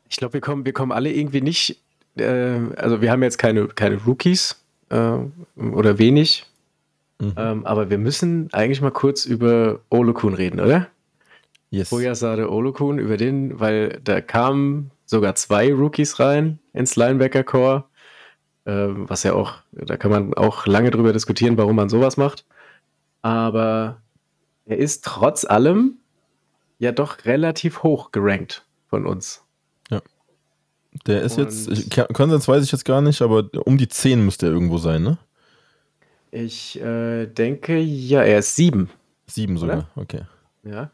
Ich glaube, wir kommen, wir kommen alle irgendwie nicht. Äh, also, wir haben jetzt keine, keine Rookies äh, oder wenig. Mhm. Ähm, aber wir müssen eigentlich mal kurz über Olokun reden, oder? Yes. Oyasade Olokun, über den, weil da kamen sogar zwei Rookies rein ins Linebacker-Core. Ähm, was ja auch, da kann man auch lange drüber diskutieren, warum man sowas macht. Aber er ist trotz allem ja doch relativ hoch gerankt von uns. Ja. Der ist Und jetzt, Konsens weiß ich jetzt gar nicht, aber um die 10 müsste er irgendwo sein, ne? Ich äh, denke, ja, er ist 7. 7 sogar, okay. Ja.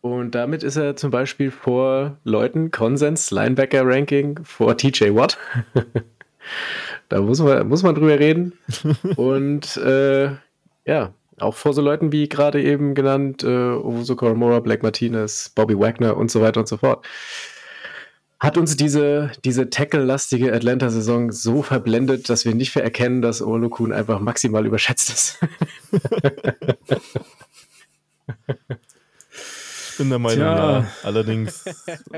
Und damit ist er zum Beispiel vor Leuten, Konsens, Linebacker-Ranking, vor TJ Watt. da muss man, muss man drüber reden. Und äh, ja, auch vor so Leuten wie gerade eben genannt, äh, Owusu Koromora, Black Martinez, Bobby Wagner und so weiter und so fort. Hat uns diese, diese tackle-lastige Atlanta-Saison so verblendet, dass wir nicht mehr erkennen, dass Olokun einfach maximal überschätzt ist. bin der Meinung, Tja. ja. Allerdings,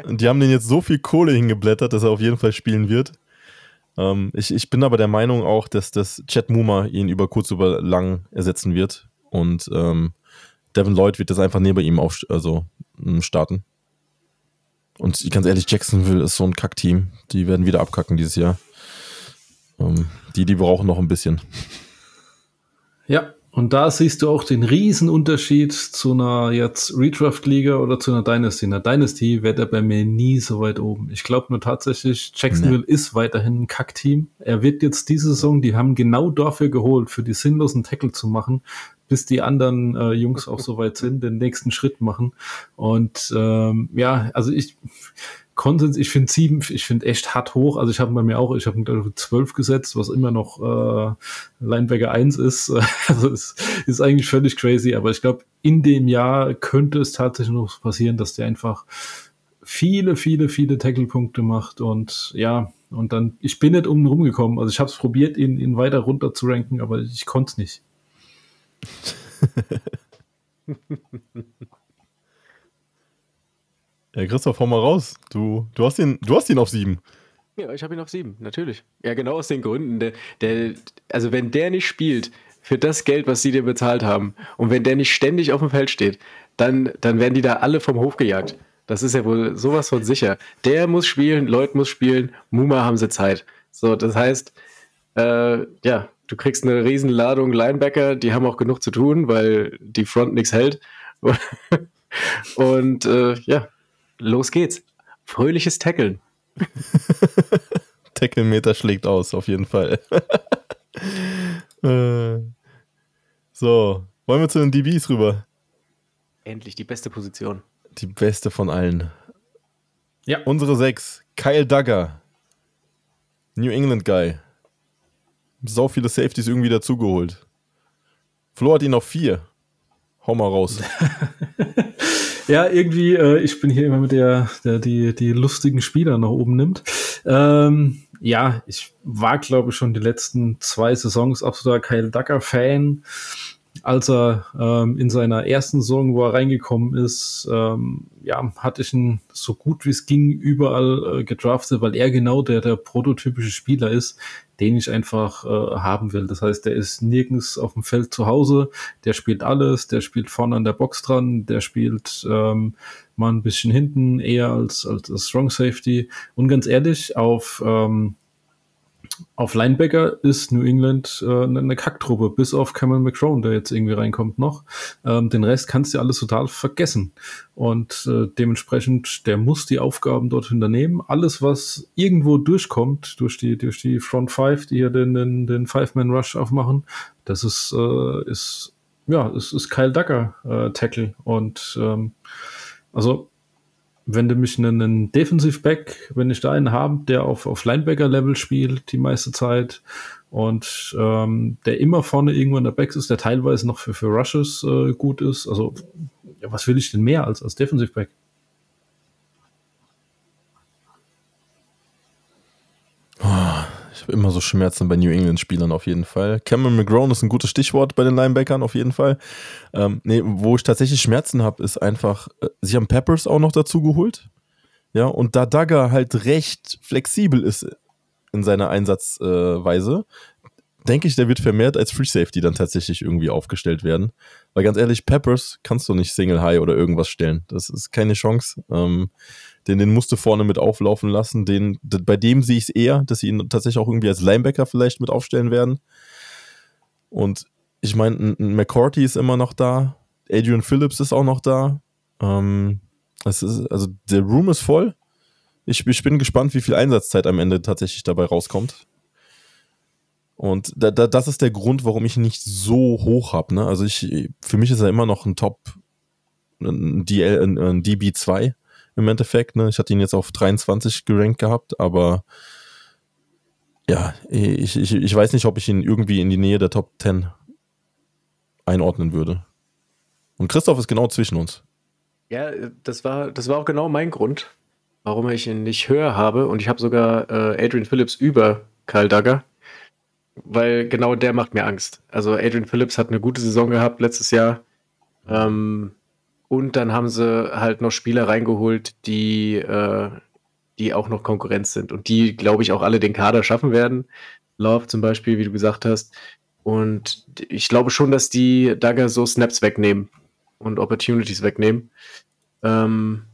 die haben den jetzt so viel Kohle hingeblättert, dass er auf jeden Fall spielen wird. Ähm, ich, ich bin aber der Meinung auch, dass das Chad Muma ihn über kurz über lang ersetzen wird. Und ähm, Devin Lloyd wird das einfach neben ihm auf, also, ähm, starten. Und ganz ehrlich, Jacksonville ist so ein Kackteam. Die werden wieder abkacken dieses Jahr. Ähm, die, die brauchen noch ein bisschen. Ja, und da siehst du auch den Unterschied zu einer jetzt Redraft-Liga oder zu einer Dynasty. In der Dynasty wäre er bei mir nie so weit oben. Ich glaube nur tatsächlich, Jacksonville nee. ist weiterhin ein Kackteam. Er wird jetzt diese Saison, die haben genau dafür geholt, für die sinnlosen Tackle zu machen, bis die anderen äh, Jungs auch so weit sind, den nächsten Schritt machen. Und ähm, ja, also ich Konsens, ich finde sieben, ich finde echt hart hoch. Also ich habe bei mir auch, ich habe zwölf gesetzt, was immer noch äh, Linebacker 1 ist. Also es ist eigentlich völlig crazy, aber ich glaube, in dem Jahr könnte es tatsächlich noch passieren, dass der einfach viele, viele, viele Tackle-Punkte macht und ja, und dann, ich bin nicht um rumgekommen. Also ich habe es probiert, ihn, ihn weiter runter zu ranken, aber ich konnte es nicht. ja, Christoph, hau mal raus. Du, du, hast, ihn, du hast ihn auf sieben. Ja, ich habe ihn auf sieben, natürlich. Ja, genau aus den Gründen. Der, der, also wenn der nicht spielt für das Geld, was sie dir bezahlt haben, und wenn der nicht ständig auf dem Feld steht, dann, dann werden die da alle vom Hof gejagt. Das ist ja wohl sowas von sicher. Der muss spielen, Lloyd muss spielen, Muma haben sie Zeit. So, das heißt, äh, ja, du kriegst eine riesen Ladung Linebacker, die haben auch genug zu tun, weil die Front nichts hält. Und äh, ja, los geht's. Fröhliches Tackeln. Tackle-Meter schlägt aus, auf jeden Fall. äh, so, wollen wir zu den DBs rüber? Endlich die beste Position. Die beste von allen. Ja. Unsere sechs. Kyle Duggar. New England Guy. Sau viele Safeties irgendwie dazugeholt. Flo hat ihn auf vier. Hau mal raus. ja, irgendwie, äh, ich bin hier immer mit der, der die, die lustigen Spieler nach oben nimmt. Ähm, ja, ich war, glaube ich, schon die letzten zwei Saisons absoluter Kyle Duggar-Fan als er ähm, in seiner ersten Saison, wo er reingekommen ist, ähm, ja, hatte ich ihn so gut wie es ging überall äh, gedraftet, weil er genau der, der prototypische Spieler ist, den ich einfach äh, haben will. Das heißt, der ist nirgends auf dem Feld zu Hause, der spielt alles, der spielt vorne an der Box dran, der spielt ähm, mal ein bisschen hinten, eher als, als, Strong Safety. Und ganz ehrlich, auf ähm, auf Linebacker ist New England äh, eine Kacktruppe, bis auf Cameron McCrone, der jetzt irgendwie reinkommt noch. Ähm, den Rest kannst du alles total vergessen. Und äh, dementsprechend, der muss die Aufgaben dort hinternehmen. Alles, was irgendwo durchkommt, durch die, durch die Front Five, die hier den, den, den Five-Man-Rush aufmachen, das ist, äh, ist ja, es ist Kyle Ducker äh. Und ähm, also wenn du mich einen, einen Defensive Back, wenn ich da einen habe, der auf, auf Linebacker-Level spielt die meiste Zeit. Und ähm, der immer vorne irgendwo in der Back ist, der teilweise noch für, für Rushes äh, gut ist, also ja, was will ich denn mehr als, als Defensive Ich habe immer so Schmerzen bei New England-Spielern auf jeden Fall. Cameron McGrone ist ein gutes Stichwort bei den Linebackern auf jeden Fall. Ähm, nee, wo ich tatsächlich Schmerzen habe, ist einfach, äh, sie haben Peppers auch noch dazu geholt. Ja, und da Dagger halt recht flexibel ist in seiner Einsatzweise, äh, denke ich, der wird vermehrt als Free Safety dann tatsächlich irgendwie aufgestellt werden. Weil ganz ehrlich, Peppers kannst du nicht Single High oder irgendwas stellen. Das ist keine Chance. Ähm, den, den musste vorne mit auflaufen lassen. Den, bei dem sehe ich es eher, dass sie ihn tatsächlich auch irgendwie als Linebacker vielleicht mit aufstellen werden. Und ich meine, ein McCourty ist immer noch da. Adrian Phillips ist auch noch da. Ähm, ist, also der Room ist voll. Ich, ich, bin gespannt, wie viel Einsatzzeit am Ende tatsächlich dabei rauskommt. Und da, da, das ist der Grund, warum ich nicht so hoch habe. Ne? Also ich, für mich ist er immer noch ein Top, ein, DL, ein, ein DB2 im Endeffekt. Ne? Ich hatte ihn jetzt auf 23 gerankt gehabt, aber ja, ich, ich, ich weiß nicht, ob ich ihn irgendwie in die Nähe der Top 10 einordnen würde. Und Christoph ist genau zwischen uns. Ja, das war, das war auch genau mein Grund, warum ich ihn nicht höher habe. Und ich habe sogar äh, Adrian Phillips über Kyle Duggar, weil genau der macht mir Angst. Also Adrian Phillips hat eine gute Saison gehabt letztes Jahr. Ähm, und dann haben sie halt noch Spieler reingeholt, die, äh, die auch noch Konkurrenz sind und die, glaube ich, auch alle den Kader schaffen werden. Love zum Beispiel, wie du gesagt hast. Und ich glaube schon, dass die Dagger so Snaps wegnehmen und Opportunities wegnehmen. Ähm,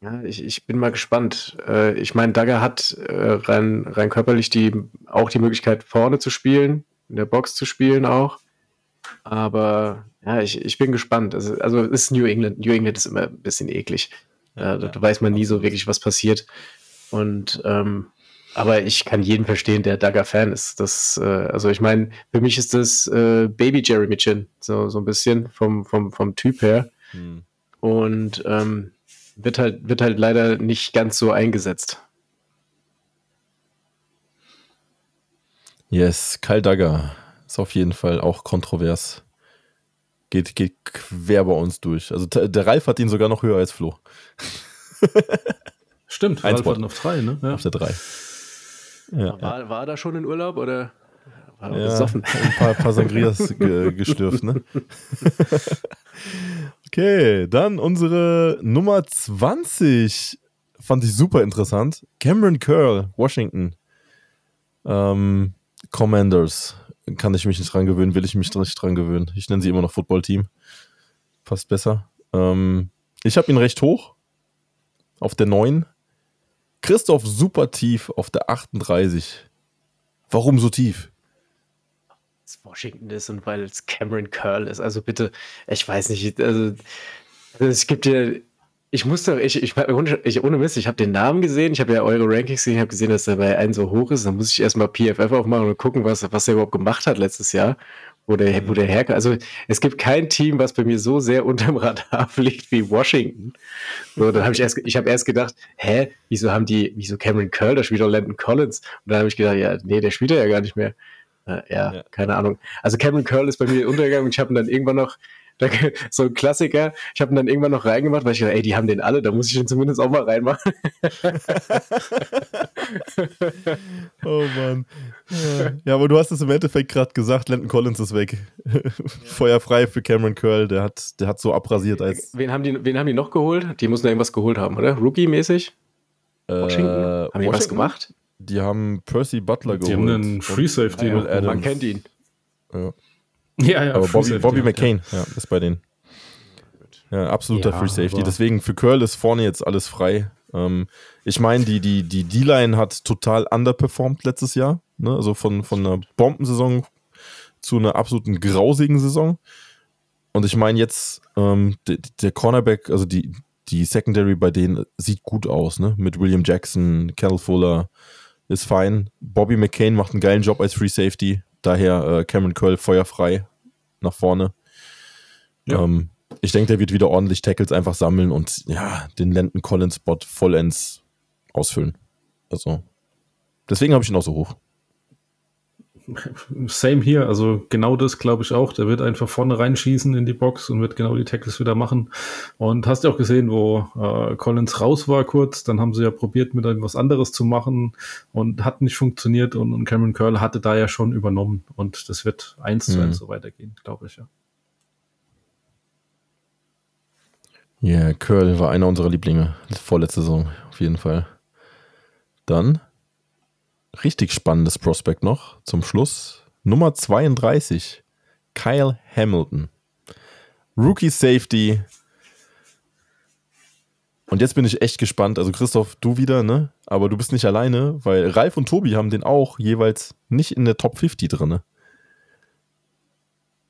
ja, ich, ich bin mal gespannt. Äh, ich meine, Dagger hat äh, rein, rein körperlich die, auch die Möglichkeit, vorne zu spielen, in der Box zu spielen auch. Aber ja, ich, ich bin gespannt. Also, also ist New England. New England ist immer ein bisschen eklig. Ja, da, da weiß man nie so wirklich, was passiert. Und ähm, aber ich kann jeden verstehen, der Dagger-Fan ist. Das, äh, also ich meine, für mich ist das äh, Baby Jeremy Chin, so, so ein bisschen vom, vom, vom Typ her. Hm. Und ähm, wird halt, wird halt leider nicht ganz so eingesetzt. Yes, Kyle Dagger ist auf jeden Fall auch kontrovers. Geht, geht quer bei uns durch. Also der Ralf hat ihn sogar noch höher als Flo. Stimmt, Ein Ralf Spot. hat ihn auf drei, ne? Ja. Auf der 3. Ja, War, war er da schon in Urlaub oder war er ja, besoffen? ein paar, paar Sangrias ge gestürft, ne? okay, dann unsere Nummer 20. Fand ich super interessant. Cameron Curl, Washington. Ähm, Commanders. Kann ich mich nicht dran gewöhnen, will ich mich nicht dran gewöhnen. Ich nenne sie immer noch Football-Team. Passt besser. Ähm, ich habe ihn recht hoch. Auf der 9. Christoph super tief auf der 38. Warum so tief? es Washington ist und weil es Cameron Curl ist. Also bitte, ich weiß nicht, also, also es gibt ja, ich musste, ich, ich, ohne, ich ohne Mist, ich habe den Namen gesehen, ich habe ja eure Rankings gesehen, ich habe gesehen, dass er bei einem so hoch ist, dann muss ich erstmal PFF aufmachen und gucken, was, was er überhaupt gemacht hat letztes Jahr, wo der, wo der herkommt. Also es gibt kein Team, was bei mir so sehr unterm Radar fliegt wie Washington. So, dann habe ich erst, ich habe erst gedacht, hä, wieso haben die, wieso Cameron Curl, da spielt doch Landon Collins. Und dann habe ich gedacht, ja, nee, der spielt ja gar nicht mehr. Äh, ja, Ja. keine Ahnung. Also Cameron Curl ist bei mir untergegangen und ich habe ihn dann irgendwann noch, so ein Klassiker, ich habe ihn dann irgendwann noch reingemacht, weil ich dachte, ey, die haben den alle, da muss ich ihn zumindest auch mal reinmachen. Oh Mann. Ja, Ja, aber du hast es im Endeffekt gerade gesagt, Landon Collins ist weg. Feuer frei für Cameron Curl, der hat, der hat so abrasiert als Wen haben, die, wen haben die noch geholt? Die müssen da irgendwas geholt haben, oder? Rookie-mäßig? Washington? äh, haben die was gemacht? Die haben Percy Butler Die geholt. haben einen Free Safety. Man kennt ihn. Ja. Ja, ja, Aber Bobby, Safety Bobby McCain, ja. ist bei denen. Ja, absoluter Ja, Free Safety. Deswegen für Curl ist vorne jetzt alles frei. Ähm, ich meine, die, die, die D-Line hat total underperformed letztes Jahr. Ne? Also von, von einer Bombensaison zu einer absoluten grausigen Saison. Und ich meine jetzt, ähm, der, der Cornerback, also die, die Secondary bei denen sieht gut aus, ne? Mit William Jackson, Kettle Fuller ist fein. Bobby McCain macht einen geilen Job als Free Safety. Daher äh, Cameron Curl feuerfrei nach vorne. Ja. Ähm, ich denke, der wird wieder ordentlich Tackles einfach sammeln und ja, den Landon Collins Spot vollends ausfüllen. Also, deswegen habe ich ihn auch so hoch. Same hier, also genau das glaube ich auch. Der wird einfach vorne reinschießen in die Box und wird genau die Tackles wieder machen. Und hast ja auch gesehen, wo äh, Collins raus war kurz, dann haben sie ja probiert, mit etwas anderes zu machen und hat nicht funktioniert und, und Cameron Curl hatte da ja schon übernommen und das wird eins zu Mhm. eins so weitergehen, glaube ich ja. Ja, yeah, Curl war einer unserer Lieblinge. Vorletzte Saison, auf jeden Fall. Dann richtig spannendes Prospect noch zum Schluss. Nummer 32, Kyle Hamilton. Rookie Safety. Und jetzt bin ich echt gespannt. Also Christoph, du wieder, ne? Aber du bist nicht alleine, weil Ralf und Tobi haben den auch jeweils nicht in der Top 50 drin.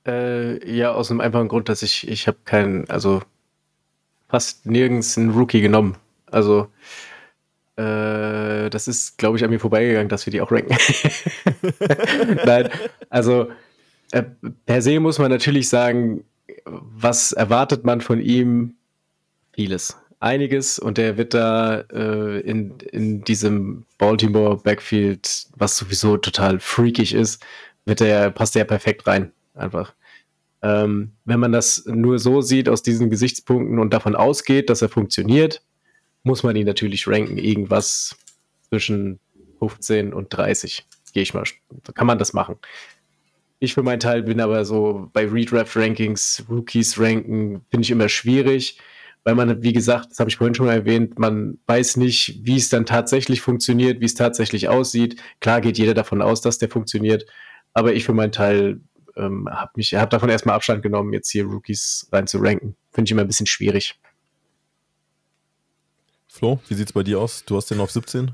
Äh, ja, aus einem einfachen Grund, dass ich, ich habe keinen, also fast nirgends einen Rookie genommen. Also, äh, das ist, glaube ich, an mir vorbeigegangen, dass wir die auch ranken. Nein, also äh, per se muss man natürlich sagen, was erwartet man von ihm? Vieles. Einiges und der wird da äh, in, in diesem Baltimore Backfield, was sowieso total freakig ist, wird er, passt er ja perfekt rein. Einfach. Ähm, wenn man das nur so sieht aus diesen Gesichtspunkten und davon ausgeht, dass er funktioniert, muss man ihn natürlich ranken. Irgendwas zwischen 15 und 30. Gehe ich mal, kann man das machen. Ich für meinen Teil bin aber so bei Redraft-Rankings, Rookies ranken, finde ich immer schwierig, weil man, wie gesagt, das habe ich vorhin schon mal erwähnt, man weiß nicht, wie es dann tatsächlich funktioniert, wie es tatsächlich aussieht. Klar geht jeder davon aus, dass der funktioniert, aber ich für meinen Teil ähm, habe habe davon erstmal Abstand genommen, jetzt hier Rookies rein zu ranken. Finde ich immer ein bisschen schwierig. Flo, wie sieht's bei dir aus? Du hast den auf 17?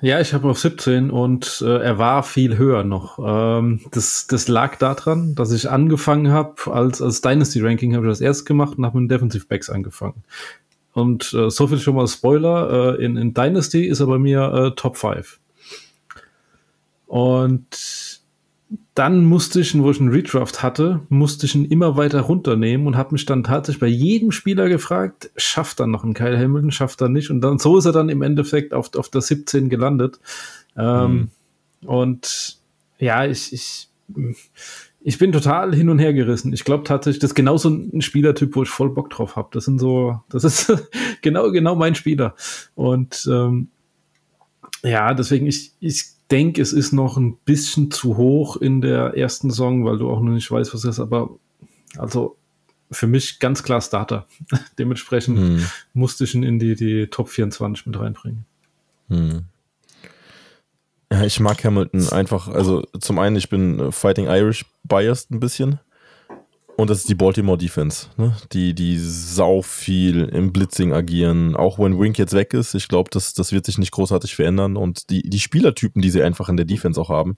Ja, ich habe auf 17 und äh, er war viel höher noch. Ähm, das, das lag daran, dass ich angefangen habe, als, als Dynasty Ranking habe ich das erst gemacht und habe mit Defensive Backs angefangen. Und äh, so viel schon mal Spoiler, äh, in, in Dynasty ist er bei mir äh, Top 5. Und dann musste ich, wo ich einen Redraft hatte, musste ich ihn immer weiter runternehmen und habe mich dann tatsächlich bei jedem Spieler gefragt, schafft er noch einen Kyle Hamilton, schafft er nicht. Und dann so ist er dann im Endeffekt auf, auf der 17 gelandet. Ähm, mhm. Und ja, ich, ich, ich bin total hin und her gerissen. Ich glaube tatsächlich, das ist genauso ein Spielertyp, wo ich voll Bock drauf habe. Das sind so, das ist genau, genau mein Spieler. Und ähm, ja, deswegen, ich, ich denke, es ist noch ein bisschen zu hoch in der ersten Saison, weil du auch noch nicht weißt, was es ist, aber also für mich ganz klar Starter. Dementsprechend hm. musste ich ihn in die, die Top 24 mit reinbringen. Hm. Ja, ich mag Hamilton einfach, also zum einen, ich bin Fighting Irish biased ein bisschen. Und das ist die Baltimore Defense, ne? die, die sau viel im Blitzing agieren. Auch wenn Wink jetzt weg ist, ich glaube, das, das wird sich nicht großartig verändern. Und die, die Spielertypen, die sie einfach in der Defense auch haben,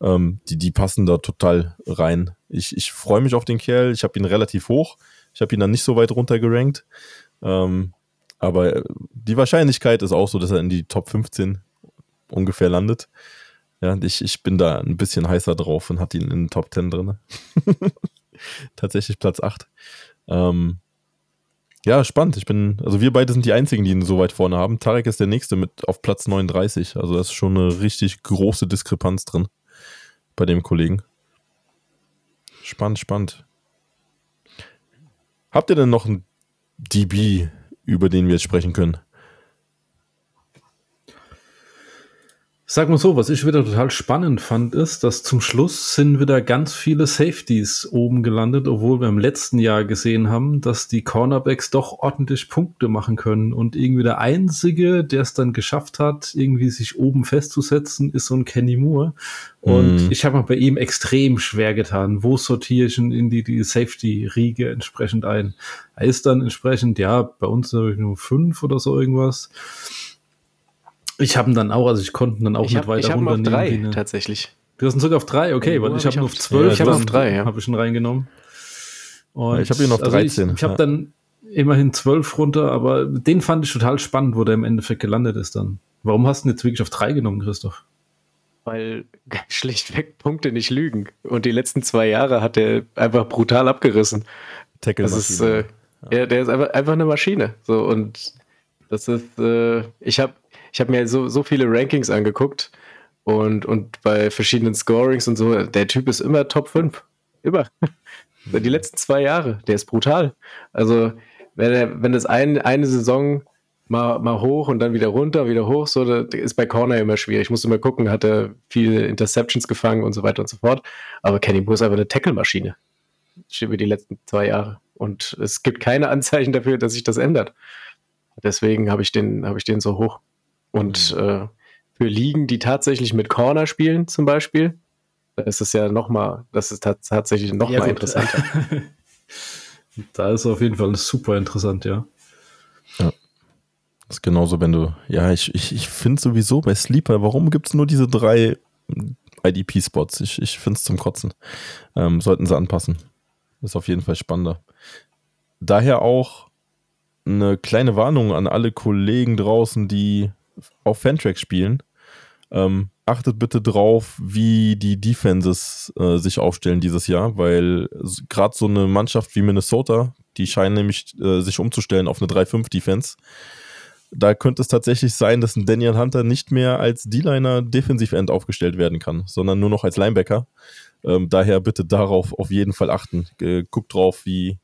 ähm, die, die passen da total rein. Ich, ich freue mich auf den Kerl. Ich habe ihn relativ hoch. Ich habe ihn dann nicht so weit runter gerankt. Ähm, aber die Wahrscheinlichkeit ist auch so, dass er in die Top 15 ungefähr landet. Ja, ich, ich bin da ein bisschen heißer drauf und hatte ihn in den Top 10 drin. tatsächlich Platz 8. Ähm, ja, spannend. Ich bin, also wir beide sind die einzigen, die ihn so weit vorne haben. Tarek ist der nächste mit auf Platz 39. Also da ist schon eine richtig große Diskrepanz drin bei dem Kollegen. Spannend, spannend. Habt ihr denn noch einen DB, über den wir jetzt sprechen können? Sag mal so, was ich wieder total spannend fand, ist, dass zum Schluss sind wieder ganz viele Safeties oben gelandet, obwohl wir im letzten Jahr gesehen haben, dass die Cornerbacks doch ordentlich Punkte machen können. Und irgendwie der Einzige, der es dann geschafft hat, irgendwie sich oben festzusetzen, ist so ein Kenny Moore. Und mm. ich habe mir bei ihm extrem schwer getan. Wo sortiere ich ihn in die, die Safety-Riege entsprechend ein? Er ist dann entsprechend, ja, bei uns nur fünf oder so irgendwas. Ich habe ihn dann auch, also ich konnte ihn dann auch ich nicht weiter ich runternehmen. Ich habe drei, tatsächlich. Du hast ihn sogar auf drei, okay, weil ich habe ihn auf zwölf. ich habe auf drei, ja. Habe ich ihn reingenommen. Und ich habe ihn auf 13. Also ich, ich habe ja. dann immerhin zwölf runter, aber den fand ich total spannend, wo der im Endeffekt gelandet ist dann. Warum hast du ihn jetzt wirklich auf drei genommen, Christoph? Weil schlichtweg Punkte nicht lügen. Und die letzten zwei Jahre hat er einfach brutal abgerissen. Tackle das ist, äh, ja, der ist einfach, einfach eine Maschine. So, und das ist, äh, ich habe ich habe mir so, so viele Rankings angeguckt und, und bei verschiedenen Scorings und so, der Typ ist immer Top 5. Immer. Die letzten zwei Jahre, der ist brutal. Also, wenn, wenn das ein, eine Saison mal, mal hoch und dann wieder runter, wieder hoch, so, das ist bei Corner immer schwierig. Ich musste mal gucken, hat er viele Interceptions gefangen und so weiter und so fort. Aber Kenny Moore ist einfach eine Tackle-Maschine. Über die letzten zwei Jahre. Und es gibt keine Anzeichen dafür, dass sich das ändert. Deswegen habe ich habe ich den so hoch. Und mhm. äh, für Ligen, die tatsächlich mit Corner spielen, zum Beispiel, da ist es ja nochmal, das ist tatsächlich nochmal ja, interessanter. da ist auf jeden Fall super interessant, ja. Ja. Das ist genauso, wenn du, ja, ich, ich, ich finde sowieso bei Sleeper, warum gibt es nur diese drei IDP-Spots? Ich, ich finde es zum Kotzen. Ähm, sollten sie anpassen. Ist auf jeden Fall spannender. Daher auch eine kleine Warnung an alle Kollegen draußen, die auf Fantrack spielen, ähm, achtet bitte drauf, wie die Defenses äh, sich aufstellen dieses Jahr, weil gerade so eine Mannschaft wie Minnesota, die scheinen nämlich äh, sich umzustellen auf eine 3-5-Defense. Da könnte es tatsächlich sein, dass ein Daniel Hunter nicht mehr als D-Liner Defensive-End aufgestellt werden kann, sondern nur noch als Linebacker. Ähm, daher bitte darauf auf jeden Fall achten. Äh, guckt drauf, wie,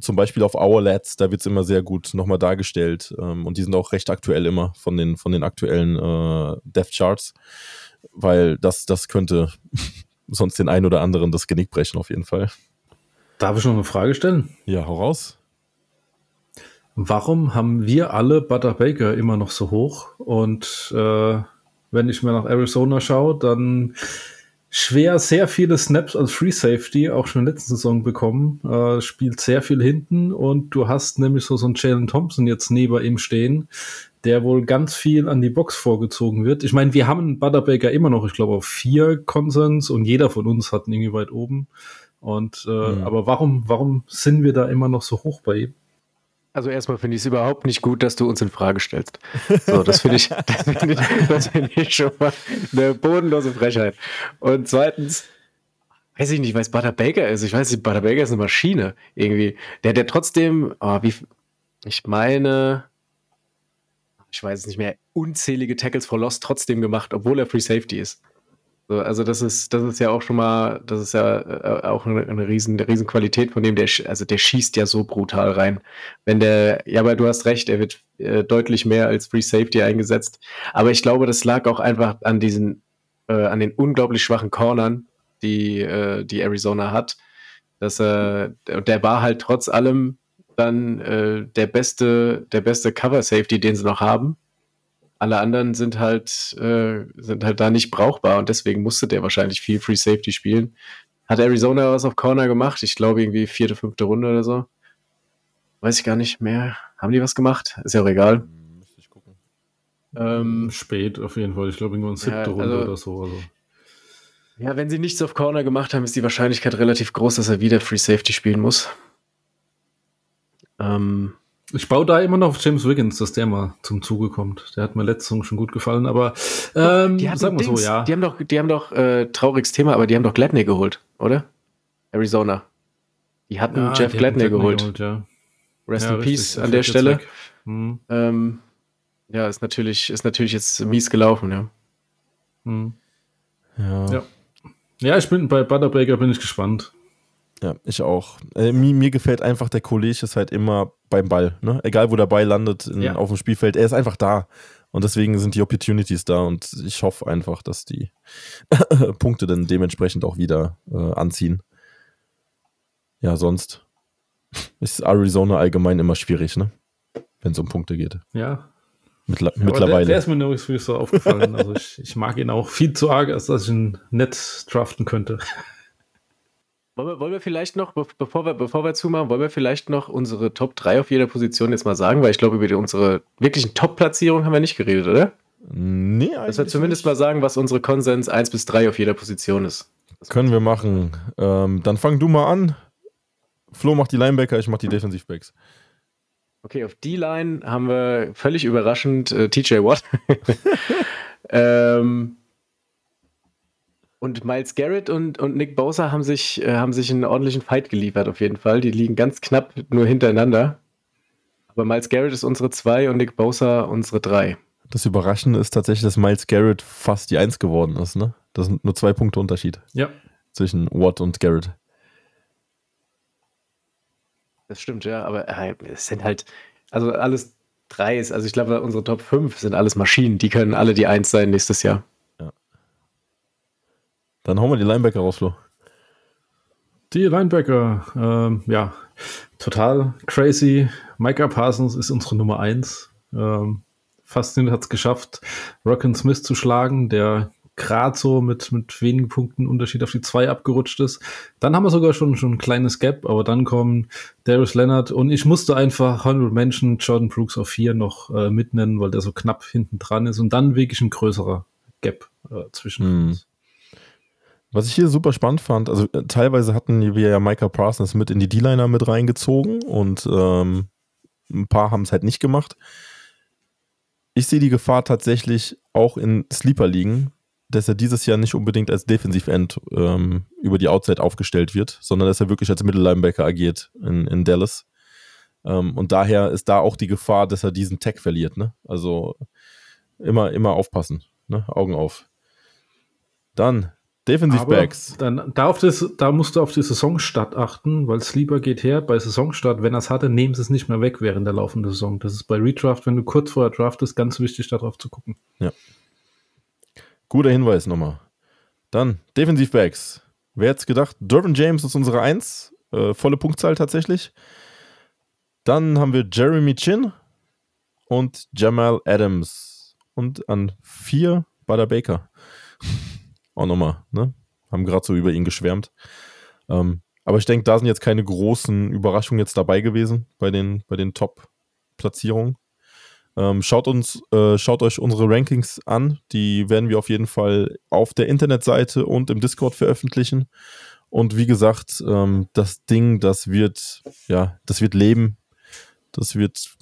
zum Beispiel auf Our Lads, da wird es immer sehr gut nochmal dargestellt. Ähm, und die sind auch recht aktuell immer von den, von den aktuellen äh, Death Charts, weil das, das könnte sonst den einen oder anderen das Genick brechen, auf jeden Fall. Darf ich noch eine Frage stellen? Ja, hau raus. Warum haben wir alle Butter Baker immer noch so hoch? Und äh, wenn ich mir nach Arizona schaue, dann schwer sehr viele Snaps als Free Safety, auch schon in der letzten Saison bekommen. Äh, spielt sehr viel hinten und du hast nämlich so, so einen Jalen Thompson jetzt neben ihm stehen, der wohl ganz viel an die Box vorgezogen wird. Ich meine, wir haben Butterbaker immer noch, ich glaube, auf vier Konsens und jeder von uns hat ihn irgendwie weit oben. Und äh, mhm. aber warum, warum sind wir da immer noch so hoch bei ihm? Also erstmal finde ich es überhaupt nicht gut, dass du uns in Frage stellst. So, das finde ich, das ich, find ich schon mal eine bodenlose Frechheit. Und zweitens, weiß ich nicht, weil es Butter Baker ist. Ich weiß nicht, Butter Baker ist eine Maschine irgendwie. Der, der trotzdem, oh, wie, ich meine, ich weiß es nicht mehr, unzählige Tackles for Loss trotzdem gemacht, obwohl er Free Safety ist. So, also das ist, das ist ja auch schon mal, das ist ja äh, auch eine, eine, riesen, eine riesen Qualität von dem, der, also der schießt ja so brutal rein. Wenn der, ja, aber du hast recht, er wird äh, deutlich mehr als Free Safety eingesetzt. Aber ich glaube, das lag auch einfach an diesen, äh, an den unglaublich schwachen Cornern, die, äh, die Arizona hat. Dass er, der war halt trotz allem dann äh, der beste, der beste Cover Safety, den sie noch haben. Alle anderen sind halt, äh, sind halt da nicht brauchbar und deswegen musste der wahrscheinlich viel Free Safety spielen. Hat Arizona was auf Corner gemacht? Ich glaube irgendwie vierte, fünfte Runde oder so. Weiß ich gar nicht mehr. Haben die was gemacht? Ist ja auch egal. Hm, müsste ich gucken. Ähm, Spät auf jeden Fall. Ich glaube irgendwann siebte ja, Runde also, oder so. Also. Ja, wenn sie nichts auf Corner gemacht haben, ist die Wahrscheinlichkeit relativ groß, dass er wieder Free Safety spielen muss. Ähm, ich baue da immer noch auf James Wiggins, dass der mal zum Zuge kommt. Der hat mir letzte Saison schon gut gefallen, aber ähm, die sagen wir so, ja. Die haben doch, die haben doch äh, trauriges Thema, aber die haben doch Gladney geholt, oder? Arizona. Die hatten ja, Jeff die Gladney, Gladney geholt. geholt ja. Rest ja, in richtig, Peace an der Stelle. Hm. Ähm, ja, ist natürlich, ist natürlich jetzt mies gelaufen, ja. Hm. Ja. ja. Ja, ich bin bei Butterbreaker bin ich gespannt. Ja, ich auch. Äh, mir, mir, gefällt einfach, der Kollege ist halt immer beim Ball. Ne? Egal, wo der Ball landet in, ja. auf dem Spielfeld, er ist einfach da. Und deswegen sind die Opportunities da und ich hoffe einfach, dass die Punkte dann dementsprechend auch wieder äh, anziehen. Ja, sonst ist Arizona allgemein immer schwierig, ne? Wenn es um Punkte geht. Ja. Mittler ja, mittlerweile. Der, der, ist mir nur so aufgefallen. also ich, ich mag ihn auch viel zu arg, als dass ich ihn nett draften könnte. Wollen wir, wollen wir vielleicht noch, bevor wir, bevor wir zumachen, wollen wir vielleicht noch unsere Top 3 auf jeder Position jetzt mal sagen, weil ich glaube, über die, unsere wirklichen Top-Platzierungen haben wir nicht geredet, oder? Nee, eigentlich. Dass wir zumindest nicht. mal sagen, was unsere Konsens 1 bis 3 auf jeder Position ist. Das Können wir machen. Ähm, dann fang du mal an. Flo macht die Linebacker, ich mach die Defensivbacks. Okay, auf die Line haben wir völlig überraschend äh, TJ Watt. ähm, und Miles Garrett und, und Nick Bosa haben sich, äh, haben sich einen ordentlichen Fight geliefert, auf jeden Fall. Die liegen ganz knapp nur hintereinander. Aber Miles Garrett ist unsere 2 und Nick Bosa unsere 3. Das Überraschende ist tatsächlich, dass Miles Garrett fast die 1 geworden ist. Ne? Das sind nur zwei Punkte Unterschied. Ja. Zwischen Watt und Garrett. Das stimmt, ja. Aber äh, es sind halt, also alles drei ist, also ich glaube, unsere Top 5 sind alles Maschinen. Die können alle die 1 sein nächstes Jahr. Dann hauen wir die Linebacker raus, Flo. Die Linebacker, ähm, ja, total crazy. Micah Parsons ist unsere Nummer 1. Ähm, faszinierend hat es geschafft, Rocken Smith zu schlagen, der gerade so mit, mit wenigen Punkten Unterschied auf die 2 abgerutscht ist. Dann haben wir sogar schon, schon ein kleines Gap, aber dann kommen Darius Leonard und ich musste einfach 100 Menschen Jordan Brooks auf 4 noch äh, mitnennen, weil der so knapp hinten dran ist und dann wirklich ein größerer Gap äh, zwischen hm. uns. Was ich hier super spannend fand, also äh, teilweise hatten wir ja Micah Parsons mit in die D-Liner mit reingezogen und ähm, ein paar haben es halt nicht gemacht. Ich sehe die Gefahr tatsächlich auch in Sleeper liegen, dass er dieses Jahr nicht unbedingt als Defensive-End ähm, über die Outside aufgestellt wird, sondern dass er wirklich als Mittellinebacker agiert in, in Dallas. Ähm, und daher ist da auch die Gefahr, dass er diesen Tag verliert. Ne? Also immer, immer aufpassen. Ne? Augen auf. Dann Defensivbacks. Dann da, auf das, da musst du auf die Saisonstart achten, weil Sleeper geht her. Bei Saisonstart, wenn er es hatte, nehmen sie es nicht mehr weg während der laufenden Saison. Das ist bei Redraft, wenn du kurz vor der Draft ist, ganz wichtig, darauf zu gucken. Ja. Guter Hinweis nochmal. Dann Defensivbacks. Wer hätte gedacht? Dervin James ist unsere Eins. Äh, volle Punktzahl tatsächlich. Dann haben wir Jeremy Chin und Jamal Adams. Und an vier Butter Baker auch nochmal, ne? Haben gerade so über ihn geschwärmt. Ähm, aber ich denke, da sind jetzt keine großen Überraschungen jetzt dabei gewesen bei den, bei den Top-Platzierungen. Ähm, schaut uns, äh, schaut euch unsere Rankings an. Die werden wir auf jeden Fall auf der Internetseite und im Discord veröffentlichen. Und wie gesagt, ähm, das Ding, das wird, ja, das wird leben. Das wird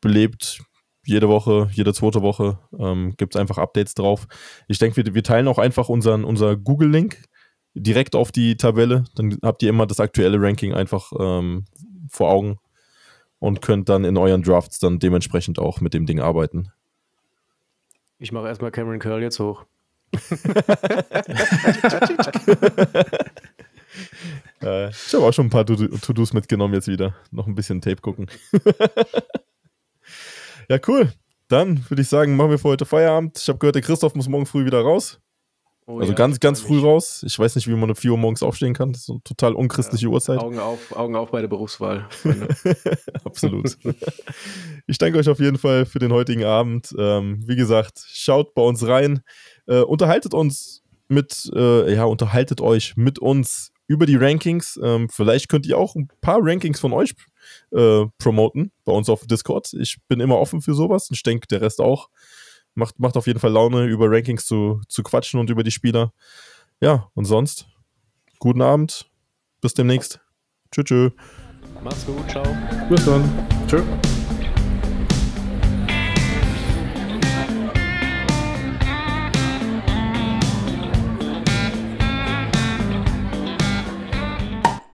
belebt jede Woche, jede zweite Woche ähm, gibt es einfach Updates drauf. Ich denke, wir, wir, teilen auch einfach unseren unser Google-Link direkt auf die Tabelle. Dann habt ihr immer das aktuelle Ranking einfach ähm, vor Augen und könnt dann in euren Drafts dann dementsprechend auch mit dem Ding arbeiten. Ich mache erstmal Cameron Curl jetzt hoch. äh, ich habe auch schon ein paar To-Dos mitgenommen jetzt wieder. Noch ein bisschen Tape gucken. ja, cool. Dann würde ich sagen, machen wir für heute Feierabend. Ich habe gehört, der Christoph muss morgen früh wieder raus. Oh, also ja, ganz, ganz früh raus. Ich weiß nicht, wie man um 4 Uhr morgens aufstehen kann. Das ist eine total unchristliche ja, Uhrzeit. Augen auf, Augen auf bei der Berufswahl. Absolut. ich danke euch auf jeden Fall für den heutigen Abend. Ähm, wie gesagt, schaut bei uns rein. Äh, unterhaltet uns mit, äh, ja, unterhaltet euch mit uns über die Rankings. Ähm, vielleicht könnt ihr auch ein paar Rankings von euch äh, promoten bei uns auf Discord. Ich bin immer offen für sowas und ich denke, der Rest auch. Macht, macht auf jeden Fall Laune, über Rankings zu, zu quatschen und über die Spieler. Ja, und sonst, guten Abend. Bis demnächst. Tschüss. tschüss. Macht's gut. Ciao. Bis dann.